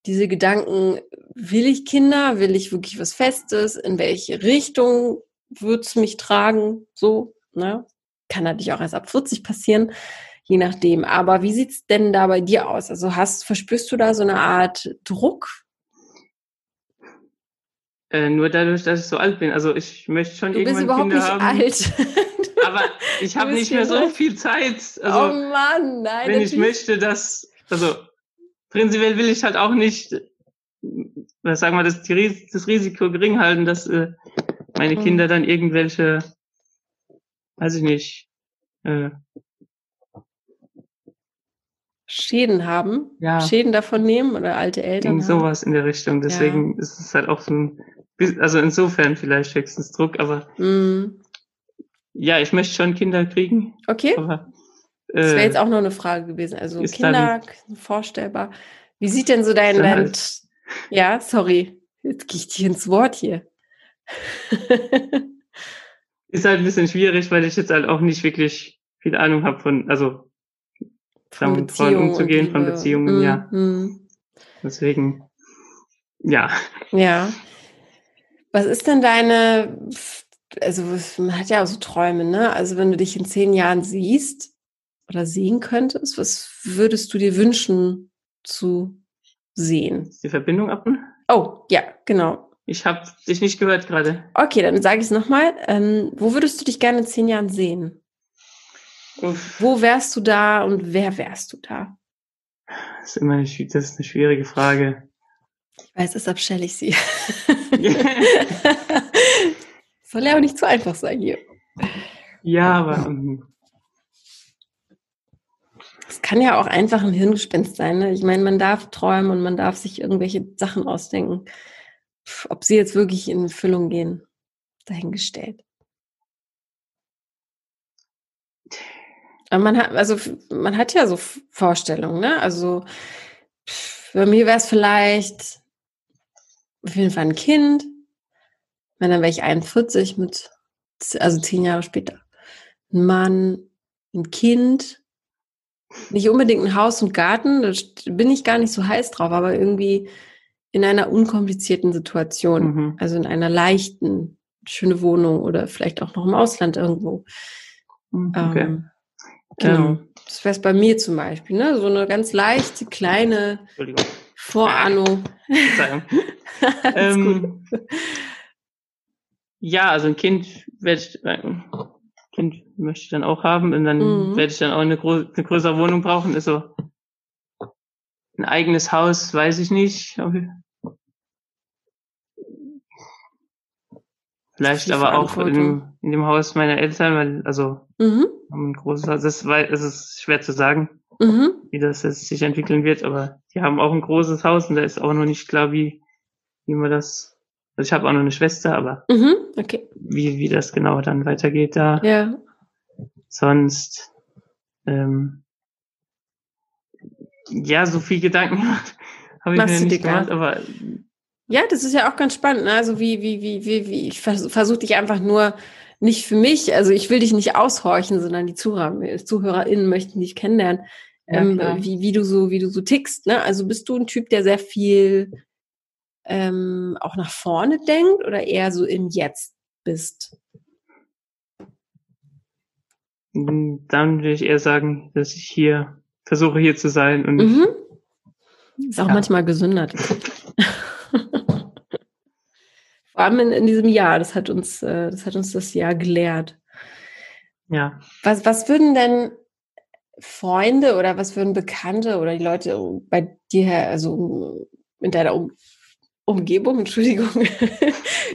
diese Gedanken, will ich Kinder? Will ich wirklich was Festes? In welche Richtung wird's mich tragen? So, ne? Kann natürlich auch erst ab 40 passieren, je nachdem. Aber wie sieht's denn da bei dir aus? Also hast, verspürst du da so eine Art Druck? Äh, nur dadurch, dass ich so alt bin. Also ich möchte schon du irgendwann bist überhaupt Kinder nicht haben. alt. aber ich habe nicht mehr so viel Zeit. Also, oh Mann, nein. Wenn ich möchte, dass, also prinzipiell will ich halt auch nicht, was sagen wir, das, das Risiko gering halten, dass äh, meine hm. Kinder dann irgendwelche, weiß ich nicht, äh, Schäden haben, ja. Schäden davon nehmen oder alte Eltern. Irgend sowas in der Richtung. Deswegen ja. ist es halt auch so ein also insofern vielleicht höchstens Druck, aber mm. ja, ich möchte schon Kinder kriegen. Okay. Aber, äh, das wäre jetzt auch noch eine Frage gewesen. Also Kinder, vorstellbar. Wie sieht denn so dein, dein halt, ja, sorry, jetzt gehe ich dir ins Wort hier. ist halt ein bisschen schwierig, weil ich jetzt halt auch nicht wirklich viel Ahnung habe von, also von Frauen umzugehen, von Beziehungen, mm, ja. Mm. Deswegen, ja. Ja. Was ist denn deine, also man hat ja auch so Träume, ne? Also wenn du dich in zehn Jahren siehst oder sehen könntest, was würdest du dir wünschen zu sehen? Die Verbindung ab? Oh, ja, genau. Ich habe dich nicht gehört gerade. Okay, dann sage ich es nochmal. Ähm, wo würdest du dich gerne in zehn Jahren sehen? Uff. Wo wärst du da und wer wärst du da? Das ist immer eine, das ist eine schwierige Frage. Ich weiß, deshalb stelle ich sie. Soll ja auch nicht zu einfach sein hier. Ja, aber. Ähm, es kann ja auch einfach ein Hirngespinst sein. Ne? Ich meine, man darf träumen und man darf sich irgendwelche Sachen ausdenken. Ob sie jetzt wirklich in Füllung gehen, dahingestellt. Aber man hat, also man hat ja so Vorstellungen, ne? Also bei mir wäre es vielleicht auf jeden Fall ein Kind. Wenn dann wäre ich 41 mit, also zehn Jahre später. Ein Mann, ein Kind, nicht unbedingt ein Haus und Garten, da bin ich gar nicht so heiß drauf, aber irgendwie in einer unkomplizierten Situation, mhm. also in einer leichten, schöne Wohnung oder vielleicht auch noch im Ausland irgendwo. Mhm, okay. Ähm, genau. Ähm, das wäre es bei mir zum Beispiel, ne? So eine ganz leichte, kleine Vorahnung. ähm, ja, also ein Kind werde ich, Kind möchte ich dann auch haben und dann mhm. werde ich dann auch eine, gro eine größere Wohnung brauchen. Also ein eigenes Haus, weiß ich nicht. Vielleicht aber auch in dem, in dem Haus meiner Eltern, weil, also, mhm. haben ein großes Haus. Das, weil, es ist schwer zu sagen, mhm. wie das jetzt sich entwickeln wird, aber die haben auch ein großes Haus und da ist auch noch nicht klar, wie, wie man das also ich habe auch noch eine Schwester, aber mhm, okay. wie, wie das genau dann weitergeht da. Ja. Sonst, ähm, ja, so viel Gedanken habe ich Machst mir nicht gemacht, aber ja, das ist ja auch ganz spannend. Ne? Also wie, wie, wie, wie, wie, ich versuche versuch dich einfach nur nicht für mich, also ich will dich nicht aushorchen, sondern die Zuhörer, ZuhörerInnen möchten dich kennenlernen, ja, ähm, wie, wie du so, wie du so tickst. Ne? Also bist du ein Typ, der sehr viel ähm, auch nach vorne denkt oder eher so im Jetzt bist? Dann würde ich eher sagen, dass ich hier versuche hier zu sein und mhm. ist auch ja. manchmal gesünder. Vor allem in, in, diesem Jahr, das hat uns, äh, das hat uns das Jahr gelehrt. Ja. Was, was würden denn Freunde oder was würden Bekannte oder die Leute bei dir, also in deiner um Umgebung, Entschuldigung,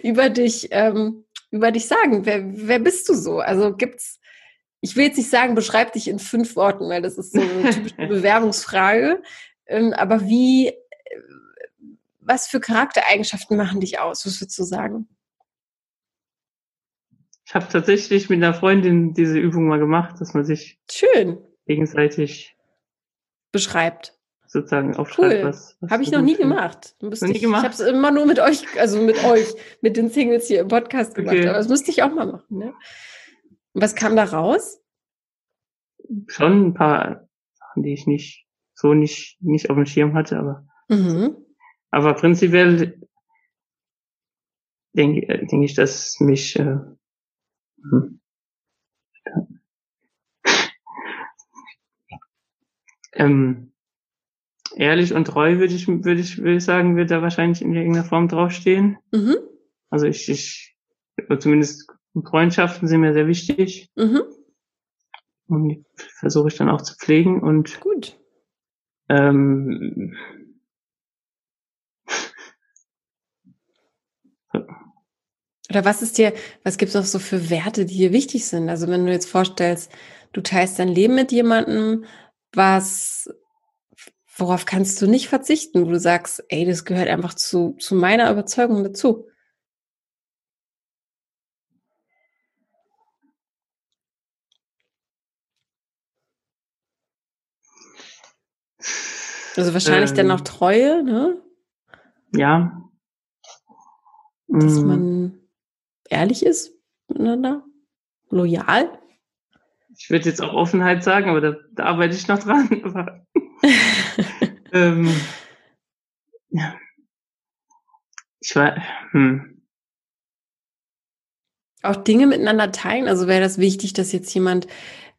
über dich, ähm, über dich sagen? Wer, wer bist du so? Also gibt's, ich will jetzt nicht sagen, beschreib dich in fünf Worten, weil das ist so eine typische Bewerbungsfrage. Ähm, aber wie, was für Charaktereigenschaften machen dich aus? Was würdest du sagen? Ich habe tatsächlich mit einer Freundin diese Übung mal gemacht, dass man sich schön gegenseitig beschreibt sozusagen aufschreibt, cool. was, was Habe ich noch nie find. gemacht. Noch nie ich, gemacht? Ich habe es immer nur mit euch, also mit euch, mit den Singles hier im Podcast gemacht. Okay. Aber das müsste ich auch mal machen. Ne? Was kam da raus? Schon ein paar Sachen, die ich nicht so nicht nicht auf dem Schirm hatte, aber mhm. Aber prinzipiell denke denk ich, dass mich äh, hm. ähm, ehrlich und treu würde ich, würde ich, würde ich sagen, wird da wahrscheinlich in irgendeiner Form draufstehen. Mhm. Also ich, ich, zumindest Freundschaften sind mir sehr wichtig. Mhm. Und die versuche ich dann auch zu pflegen und gut. Ähm, Oder was ist dir, was gibt es noch so für Werte, die dir wichtig sind? Also wenn du jetzt vorstellst, du teilst dein Leben mit jemandem, was worauf kannst du nicht verzichten, wo du sagst, ey, das gehört einfach zu, zu meiner Überzeugung dazu? Also wahrscheinlich ähm, dann auch Treue, ne? Ja. Dass mm. man ehrlich ist miteinander, loyal. Ich würde jetzt auch Offenheit sagen, aber da, da arbeite ich noch dran. ähm, ja. Ich war, hm. Auch Dinge miteinander teilen. Also wäre das wichtig, dass jetzt jemand,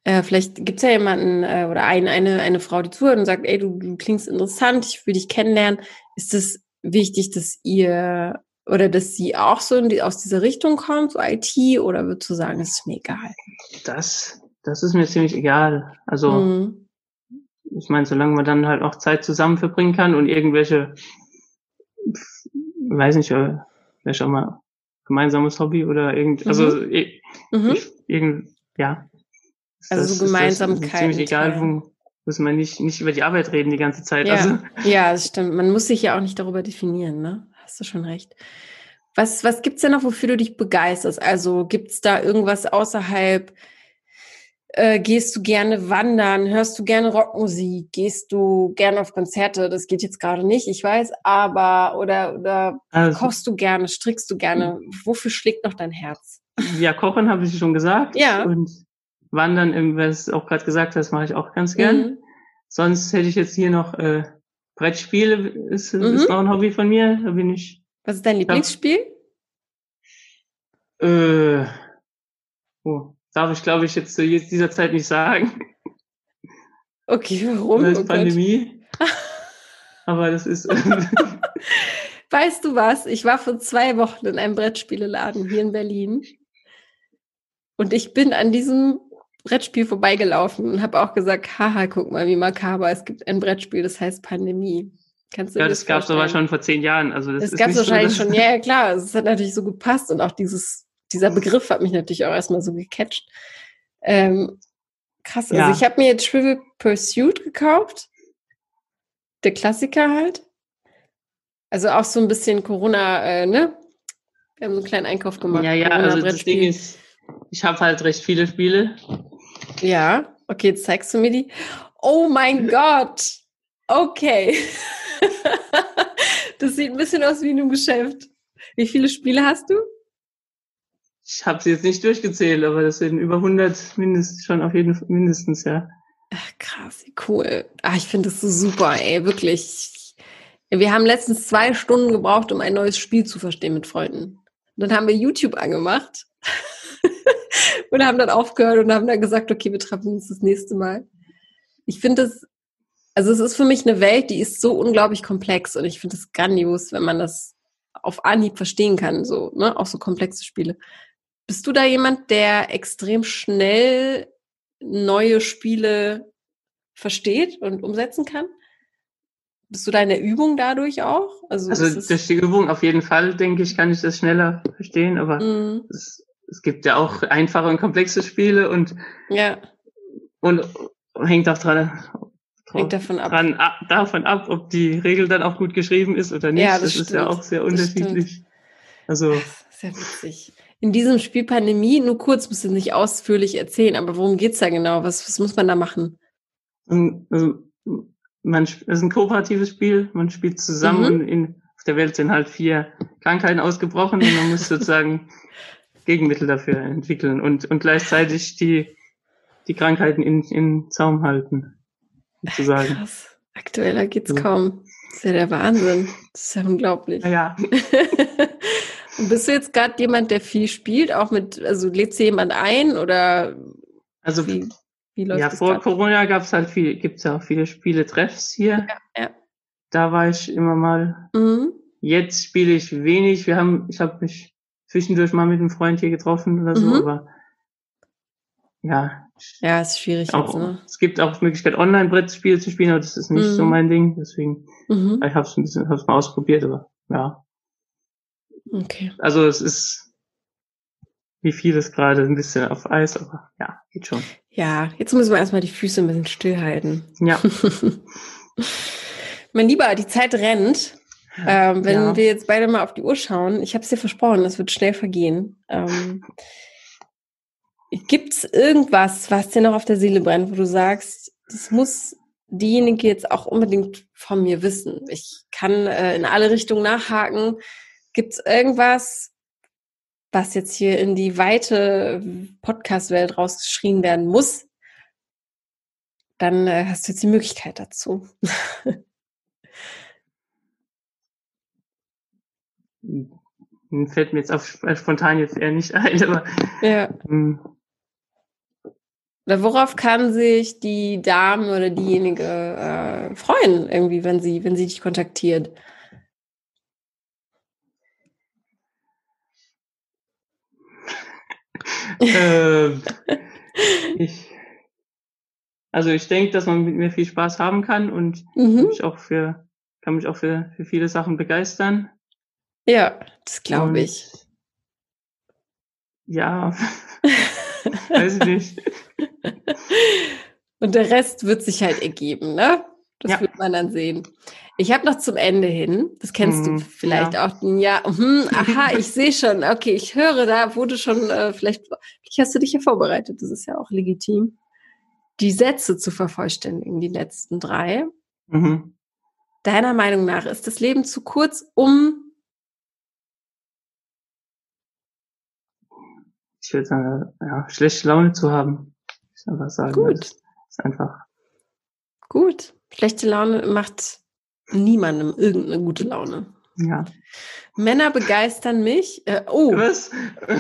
äh, vielleicht gibt es ja jemanden äh, oder ein, eine, eine Frau, die zuhört und sagt, ey, du, du klingst interessant, ich will dich kennenlernen. Ist es wichtig, dass ihr oder dass sie auch so die, aus dieser Richtung kommt, so IT, oder würdest du sagen, es ist mir egal? Das, das ist mir ziemlich egal. Also mhm ich meine, solange man dann halt auch Zeit zusammen verbringen kann und irgendwelche, weiß nicht, vielleicht auch mal gemeinsames Hobby oder irgend, also mhm. mhm. irgend, ja. Also das, so Gemeinsamkeiten. ziemlich egal, wo, muss man nicht, nicht über die Arbeit reden die ganze Zeit. Ja. Also. ja, das stimmt. Man muss sich ja auch nicht darüber definieren, ne? Hast du schon recht. Was, was gibt's denn noch, wofür du dich begeisterst? Also gibt's da irgendwas außerhalb? Äh, gehst du gerne wandern? Hörst du gerne Rockmusik? Gehst du gerne auf Konzerte? Das geht jetzt gerade nicht, ich weiß, aber oder oder also, kochst du gerne? Strickst du gerne? Wofür schlägt noch dein Herz? Ja, kochen habe ich schon gesagt. Ja. Und wandern, was du auch gerade gesagt hast, mache ich auch ganz gern. Mhm. Sonst hätte ich jetzt hier noch äh, Brettspiele, ist, mhm. ist noch ein Hobby von mir. Da bin ich was ist dein Lieblingsspiel? Äh, oh, darf ich, glaube ich, jetzt zu dieser Zeit nicht sagen. Okay, warum? Das ist oh Pandemie. Aber das ist. weißt du was? Ich war vor zwei Wochen in einem Brettspieleladen hier in Berlin. Und ich bin an diesem Brettspiel vorbeigelaufen und habe auch gesagt, haha, guck mal, wie makaber, es gibt ein Brettspiel, das heißt Pandemie. Kannst du ja, das gab es aber schon vor zehn Jahren. Also das, das gab es wahrscheinlich so, schon. Ja, klar. Es hat natürlich so gepasst und auch dieses, dieser Begriff hat mich natürlich auch erstmal so gecatcht. Ähm, krass. Also ja. Also ich habe mir jetzt Trivial Pursuit gekauft. Der Klassiker halt. Also auch so ein bisschen Corona, äh, ne? Wir haben so einen kleinen Einkauf gemacht. Ja, ja, also das Ding ist, ich habe halt recht viele Spiele. Ja, okay, jetzt zeigst du mir die. Oh mein Gott! Okay. das sieht ein bisschen aus wie in einem Geschäft. Wie viele Spiele hast du? Ich habe sie jetzt nicht durchgezählt, aber das sind über 100 mindestens schon auf jeden Fall mindestens, ja. Ach, krass, cool. Ach, ich finde das so super, ey, wirklich. Wir haben letztens zwei Stunden gebraucht, um ein neues Spiel zu verstehen mit Freunden. Und dann haben wir YouTube angemacht und haben dann aufgehört und haben dann gesagt, okay, wir treffen uns das nächste Mal. Ich finde das also es ist für mich eine Welt, die ist so unglaublich komplex und ich finde es grandios, wenn man das auf Anhieb verstehen kann, so, ne, auch so komplexe Spiele. Bist du da jemand, der extrem schnell neue Spiele versteht und umsetzen kann? Bist du da in der Übung dadurch auch? Also, also durch die Übung auf jeden Fall, denke ich, kann ich das schneller verstehen, aber mm. es, es, gibt ja auch einfache und komplexe Spiele und, ja. und hängt auch dran, Hängt davon ab. Dran, ab. davon ab, ob die Regel dann auch gut geschrieben ist oder nicht. Ja, das, das ist ja auch sehr unterschiedlich. Also. Sehr witzig. In diesem Spiel Pandemie, nur kurz, musst du nicht ausführlich erzählen, aber worum geht's da genau? Was, was muss man da machen? Also, man, es ist ein kooperatives Spiel, man spielt zusammen mhm. und in, auf der Welt sind halt vier Krankheiten ausgebrochen und man muss sozusagen Gegenmittel dafür entwickeln und, und gleichzeitig die, die Krankheiten in, in Zaum halten sozusagen. Krass. Aktueller geht's ja. kaum. Das ist ja der Wahnsinn. Das ist ja unglaublich. Ja. Und bist du jetzt gerade jemand, der viel spielt, auch mit, also lädst du jemand ein oder also wie, wie läuft ja, das vor grad? Corona gab's halt viel, gibt's ja auch viele Spiele-Treffs hier. Ja, ja. Da war ich immer mal. Mhm. Jetzt spiele ich wenig. Wir haben, ich habe mich zwischendurch mal mit einem Freund hier getroffen oder so, mhm. aber ja, ja, ist schwierig. Auch, jetzt, ne? Es gibt auch die Möglichkeit, Online-Brettspiele zu spielen, aber das ist nicht mhm. so mein Ding. Deswegen, mhm. ich habe es ein bisschen, hab's mal ausprobiert, aber ja. Okay. Also es ist wie vieles gerade ein bisschen auf Eis, aber ja, geht schon. Ja, jetzt müssen wir erstmal die Füße ein bisschen stillhalten. Ja. mein Lieber, die Zeit rennt. Ähm, wenn ja. wir jetzt beide mal auf die Uhr schauen, ich habe es dir versprochen, das wird schnell vergehen. Ähm, Gibt es irgendwas, was dir noch auf der Seele brennt, wo du sagst, das muss diejenige jetzt auch unbedingt von mir wissen? Ich kann äh, in alle Richtungen nachhaken. Gibt es irgendwas, was jetzt hier in die weite Podcast-Welt rausgeschrien werden muss? Dann äh, hast du jetzt die Möglichkeit dazu. Fällt mir jetzt auf spontan jetzt eher nicht ein, aber ja. Hm. Oder worauf kann sich die Dame oder diejenige äh, freuen, irgendwie, wenn sie, wenn sie dich kontaktiert? äh, ich, also ich denke, dass man mit mir viel Spaß haben kann und mhm. mich auch für, kann mich auch für, für viele Sachen begeistern. Ja, das glaube ich. Ja. Weiß ich nicht. Und der Rest wird sich halt ergeben, ne? Das ja. wird man dann sehen. Ich habe noch zum Ende hin, das kennst hm, du vielleicht ja. auch, ja, hm, aha, ich sehe schon, okay, ich höre, da wurde schon, äh, vielleicht, vielleicht hast du dich ja vorbereitet, das ist ja auch legitim, die Sätze zu vervollständigen, die letzten drei. Mhm. Deiner Meinung nach ist das Leben zu kurz, um ich würde sagen, ja, schlechte Laune zu haben. Ich einfach sagen. Gut. Das ist einfach. Gut. Schlechte Laune macht niemandem irgendeine gute Laune. Ja. Männer begeistern mich. Äh, oh. Was?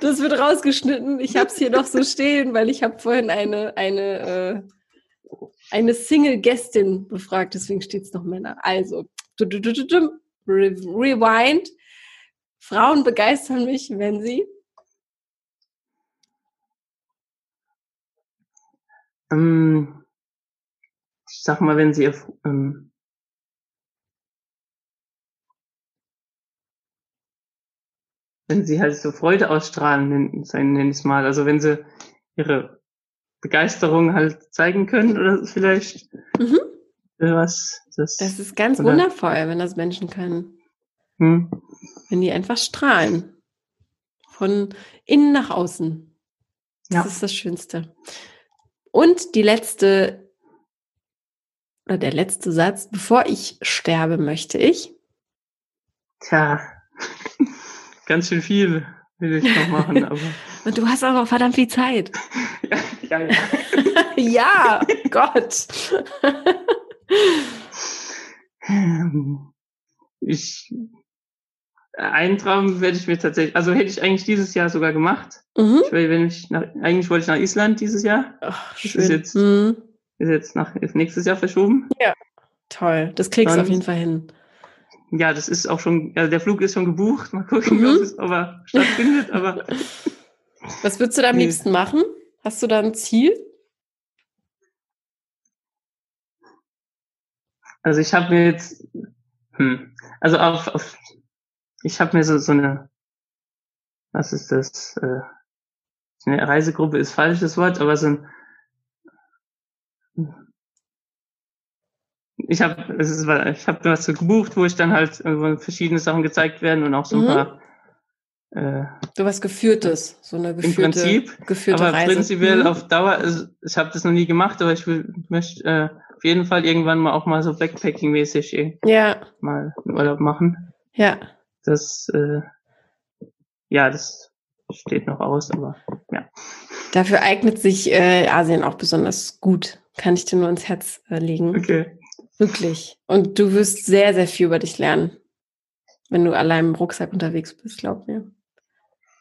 das wird rausgeschnitten. Ich habe es hier noch so stehen, weil ich habe vorhin eine, eine, äh, eine Single-Gästin befragt, deswegen steht es noch Männer. Also, rewind. Frauen begeistern mich, wenn sie ähm, ich sag mal, wenn sie ähm, wenn sie halt so Freude ausstrahlen, nenne nenn ich es mal. Also wenn sie ihre Begeisterung halt zeigen können oder vielleicht mhm. was. Das, das ist ganz oder, wundervoll, wenn das Menschen können. Hm. Wenn die einfach strahlen. Von innen nach außen. Das ja. ist das Schönste. Und die letzte, oder der letzte Satz, bevor ich sterbe, möchte ich. Tja, ganz schön viel will ich noch machen, aber. Und du hast auch noch verdammt viel Zeit. ja, ja. Ja, ja Gott. ich einen Traum werde ich mir tatsächlich, also hätte ich eigentlich dieses Jahr sogar gemacht. Mhm. Ich wenn ich nach, eigentlich wollte ich nach Island dieses Jahr. Ach, schön. Ist jetzt, mhm. ist jetzt nach, ist nächstes Jahr verschoben. Ja. Toll. Das kriegst du auf jeden Fall hin. Ja, das ist auch schon, also der Flug ist schon gebucht. Mal gucken, mhm. ob es aber stattfindet, aber. Was würdest du da am nee. liebsten machen? Hast du da ein Ziel? Also ich habe mir jetzt, hm, also auf, auf ich habe mir so, so eine, was ist das? Äh, eine Reisegruppe ist falsches Wort, aber so ein ich habe es ist ich habe was so gebucht, wo ich dann halt verschiedene Sachen gezeigt werden und auch so ein mhm. paar äh, du was geführtes, so eine geführte, im Prinzip, geführte aber Reise. prinzipiell mhm. auf Dauer, also ich habe das noch nie gemacht, aber ich will, möchte äh, auf jeden Fall irgendwann mal auch mal so Backpacking-mäßig ja. mal einen Urlaub machen. Ja das, äh, ja, das steht noch aus, aber ja. Dafür eignet sich äh, Asien auch besonders gut. Kann ich dir nur ins Herz äh, legen. Okay. Wirklich. Und du wirst sehr, sehr viel über dich lernen, wenn du allein im Rucksack unterwegs bist, glaub mir.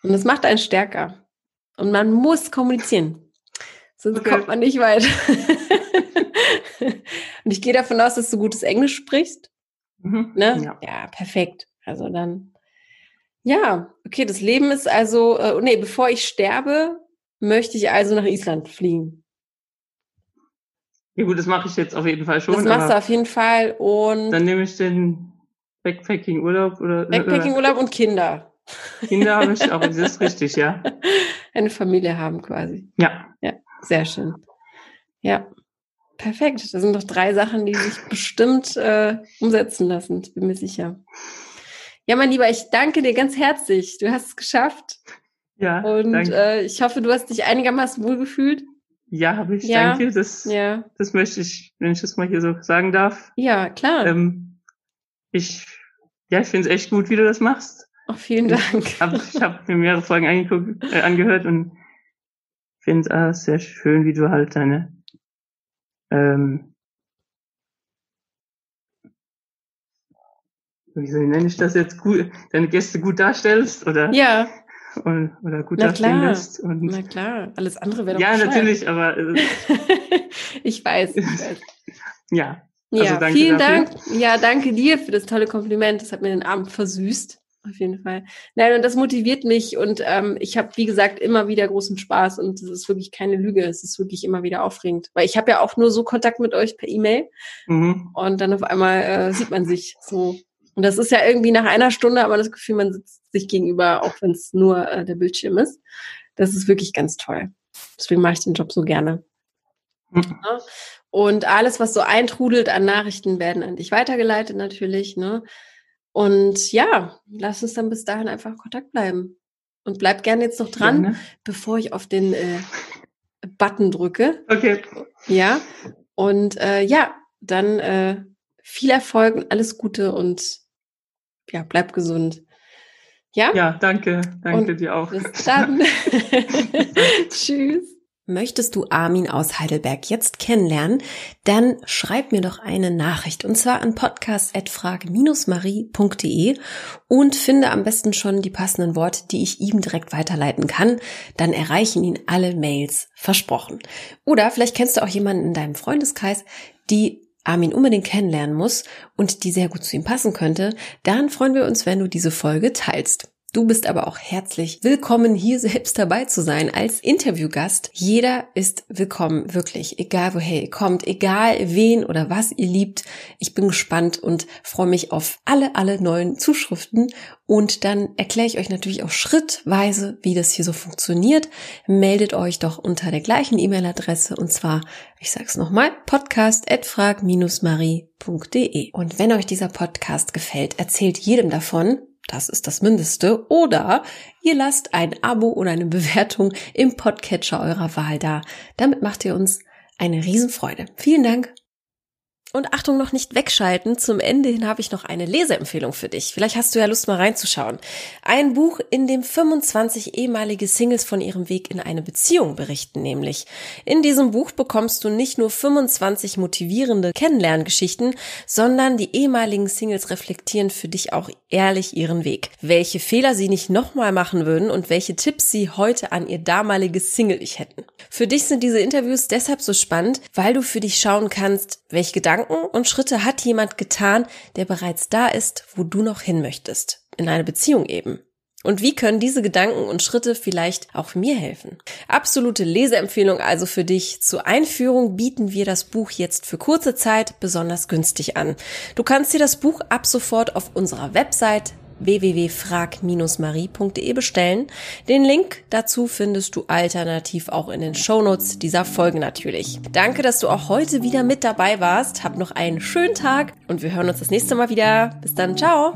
Und das macht einen stärker. Und man muss kommunizieren. Sonst okay. kommt man nicht weit. Und ich gehe davon aus, dass du gutes Englisch sprichst. Mhm. Ne? Ja. ja, perfekt. Also dann, ja, okay, das Leben ist also, äh, nee, bevor ich sterbe, möchte ich also nach Island fliegen. Ja gut, das mache ich jetzt auf jeden Fall schon. Das machst du auf jeden Fall und. Dann nehme ich den Backpacking-Urlaub oder. Äh, Backpacking-Urlaub und Kinder. Kinder habe ich auch, das ist richtig, ja. Eine Familie haben quasi. Ja. Ja, sehr schön. Ja. Perfekt. Das sind doch drei Sachen, die sich bestimmt äh, umsetzen lassen, bin mir sicher. Ja, mein Lieber, ich danke dir ganz herzlich. Du hast es geschafft. Ja. Und äh, ich hoffe, du hast dich einigermaßen wohlgefühlt. Ja, habe ich. Ja. Danke. Das, ja. das möchte ich, wenn ich das mal hier so sagen darf. Ja, klar. Ähm, ich, ja, ich finde es echt gut, wie du das machst. Oh, vielen Dank. Ich habe hab mir mehrere Folgen angeguckt, äh, angehört und finde es äh, sehr schön, wie du halt deine ähm, wieso nenne ich das jetzt gut, deine Gäste gut darstellst oder ja und, oder gut Na dastehen klar. lässt und na klar alles andere wäre doch ja natürlich aber äh, ich weiß, ich weiß. ja also ja danke vielen dafür. Dank ja danke dir für das tolle Kompliment das hat mir den Abend versüßt auf jeden Fall. Nein, und das motiviert mich und ähm, ich habe, wie gesagt, immer wieder großen Spaß und es ist wirklich keine Lüge, es ist wirklich immer wieder aufregend. Weil ich habe ja auch nur so Kontakt mit euch per E-Mail mhm. und dann auf einmal äh, sieht man sich so Und das ist ja irgendwie nach einer Stunde, aber das Gefühl, man sitzt sich gegenüber, auch wenn es nur äh, der Bildschirm ist. Das ist wirklich ganz toll. Deswegen mache ich den Job so gerne. Mhm. Und alles, was so eintrudelt an Nachrichten, werden an dich weitergeleitet natürlich. Ne? Und ja, lass uns dann bis dahin einfach Kontakt bleiben. Und bleib gerne jetzt noch dran, gerne. bevor ich auf den äh, Button drücke. Okay. Ja. Und äh, ja, dann äh, viel Erfolg und alles Gute und ja, bleib gesund. Ja? Ja, danke. Danke und dir auch. Bis dann. Tschüss. Möchtest du Armin aus Heidelberg jetzt kennenlernen? Dann schreib mir doch eine Nachricht und zwar an podcast.frag-marie.de und finde am besten schon die passenden Worte, die ich ihm direkt weiterleiten kann. Dann erreichen ihn alle Mails versprochen. Oder vielleicht kennst du auch jemanden in deinem Freundeskreis, die Armin unbedingt kennenlernen muss und die sehr gut zu ihm passen könnte. Dann freuen wir uns, wenn du diese Folge teilst. Du bist aber auch herzlich willkommen, hier selbst dabei zu sein als Interviewgast. Jeder ist willkommen, wirklich, egal woher ihr kommt, egal wen oder was ihr liebt. Ich bin gespannt und freue mich auf alle, alle neuen Zuschriften. Und dann erkläre ich euch natürlich auch schrittweise, wie das hier so funktioniert. Meldet euch doch unter der gleichen E-Mail-Adresse und zwar, ich sage es nochmal, podcast.frag-marie.de. Und wenn euch dieser Podcast gefällt, erzählt jedem davon das ist das Mindeste. Oder ihr lasst ein Abo oder eine Bewertung im Podcatcher eurer Wahl da. Damit macht ihr uns eine Riesenfreude. Vielen Dank. Und Achtung, noch nicht wegschalten. Zum Ende hin habe ich noch eine Leseempfehlung für dich. Vielleicht hast du ja Lust mal reinzuschauen. Ein Buch, in dem 25 ehemalige Singles von ihrem Weg in eine Beziehung berichten, nämlich. In diesem Buch bekommst du nicht nur 25 motivierende Kennenlerngeschichten, sondern die ehemaligen Singles reflektieren für dich auch ehrlich ihren Weg. Welche Fehler sie nicht nochmal machen würden und welche Tipps sie heute an ihr damaliges Single-Ich hätten. Für dich sind diese Interviews deshalb so spannend, weil du für dich schauen kannst, welche Gedanken Gedanken und Schritte hat jemand getan, der bereits da ist, wo du noch hin möchtest. In einer Beziehung eben. Und wie können diese Gedanken und Schritte vielleicht auch mir helfen? Absolute Leseempfehlung also für dich. Zur Einführung bieten wir das Buch jetzt für kurze Zeit besonders günstig an. Du kannst dir das Buch ab sofort auf unserer Website www.frag-marie.de bestellen. Den Link dazu findest du alternativ auch in den Shownotes dieser Folge natürlich. Danke, dass du auch heute wieder mit dabei warst. Hab noch einen schönen Tag und wir hören uns das nächste Mal wieder. Bis dann, ciao!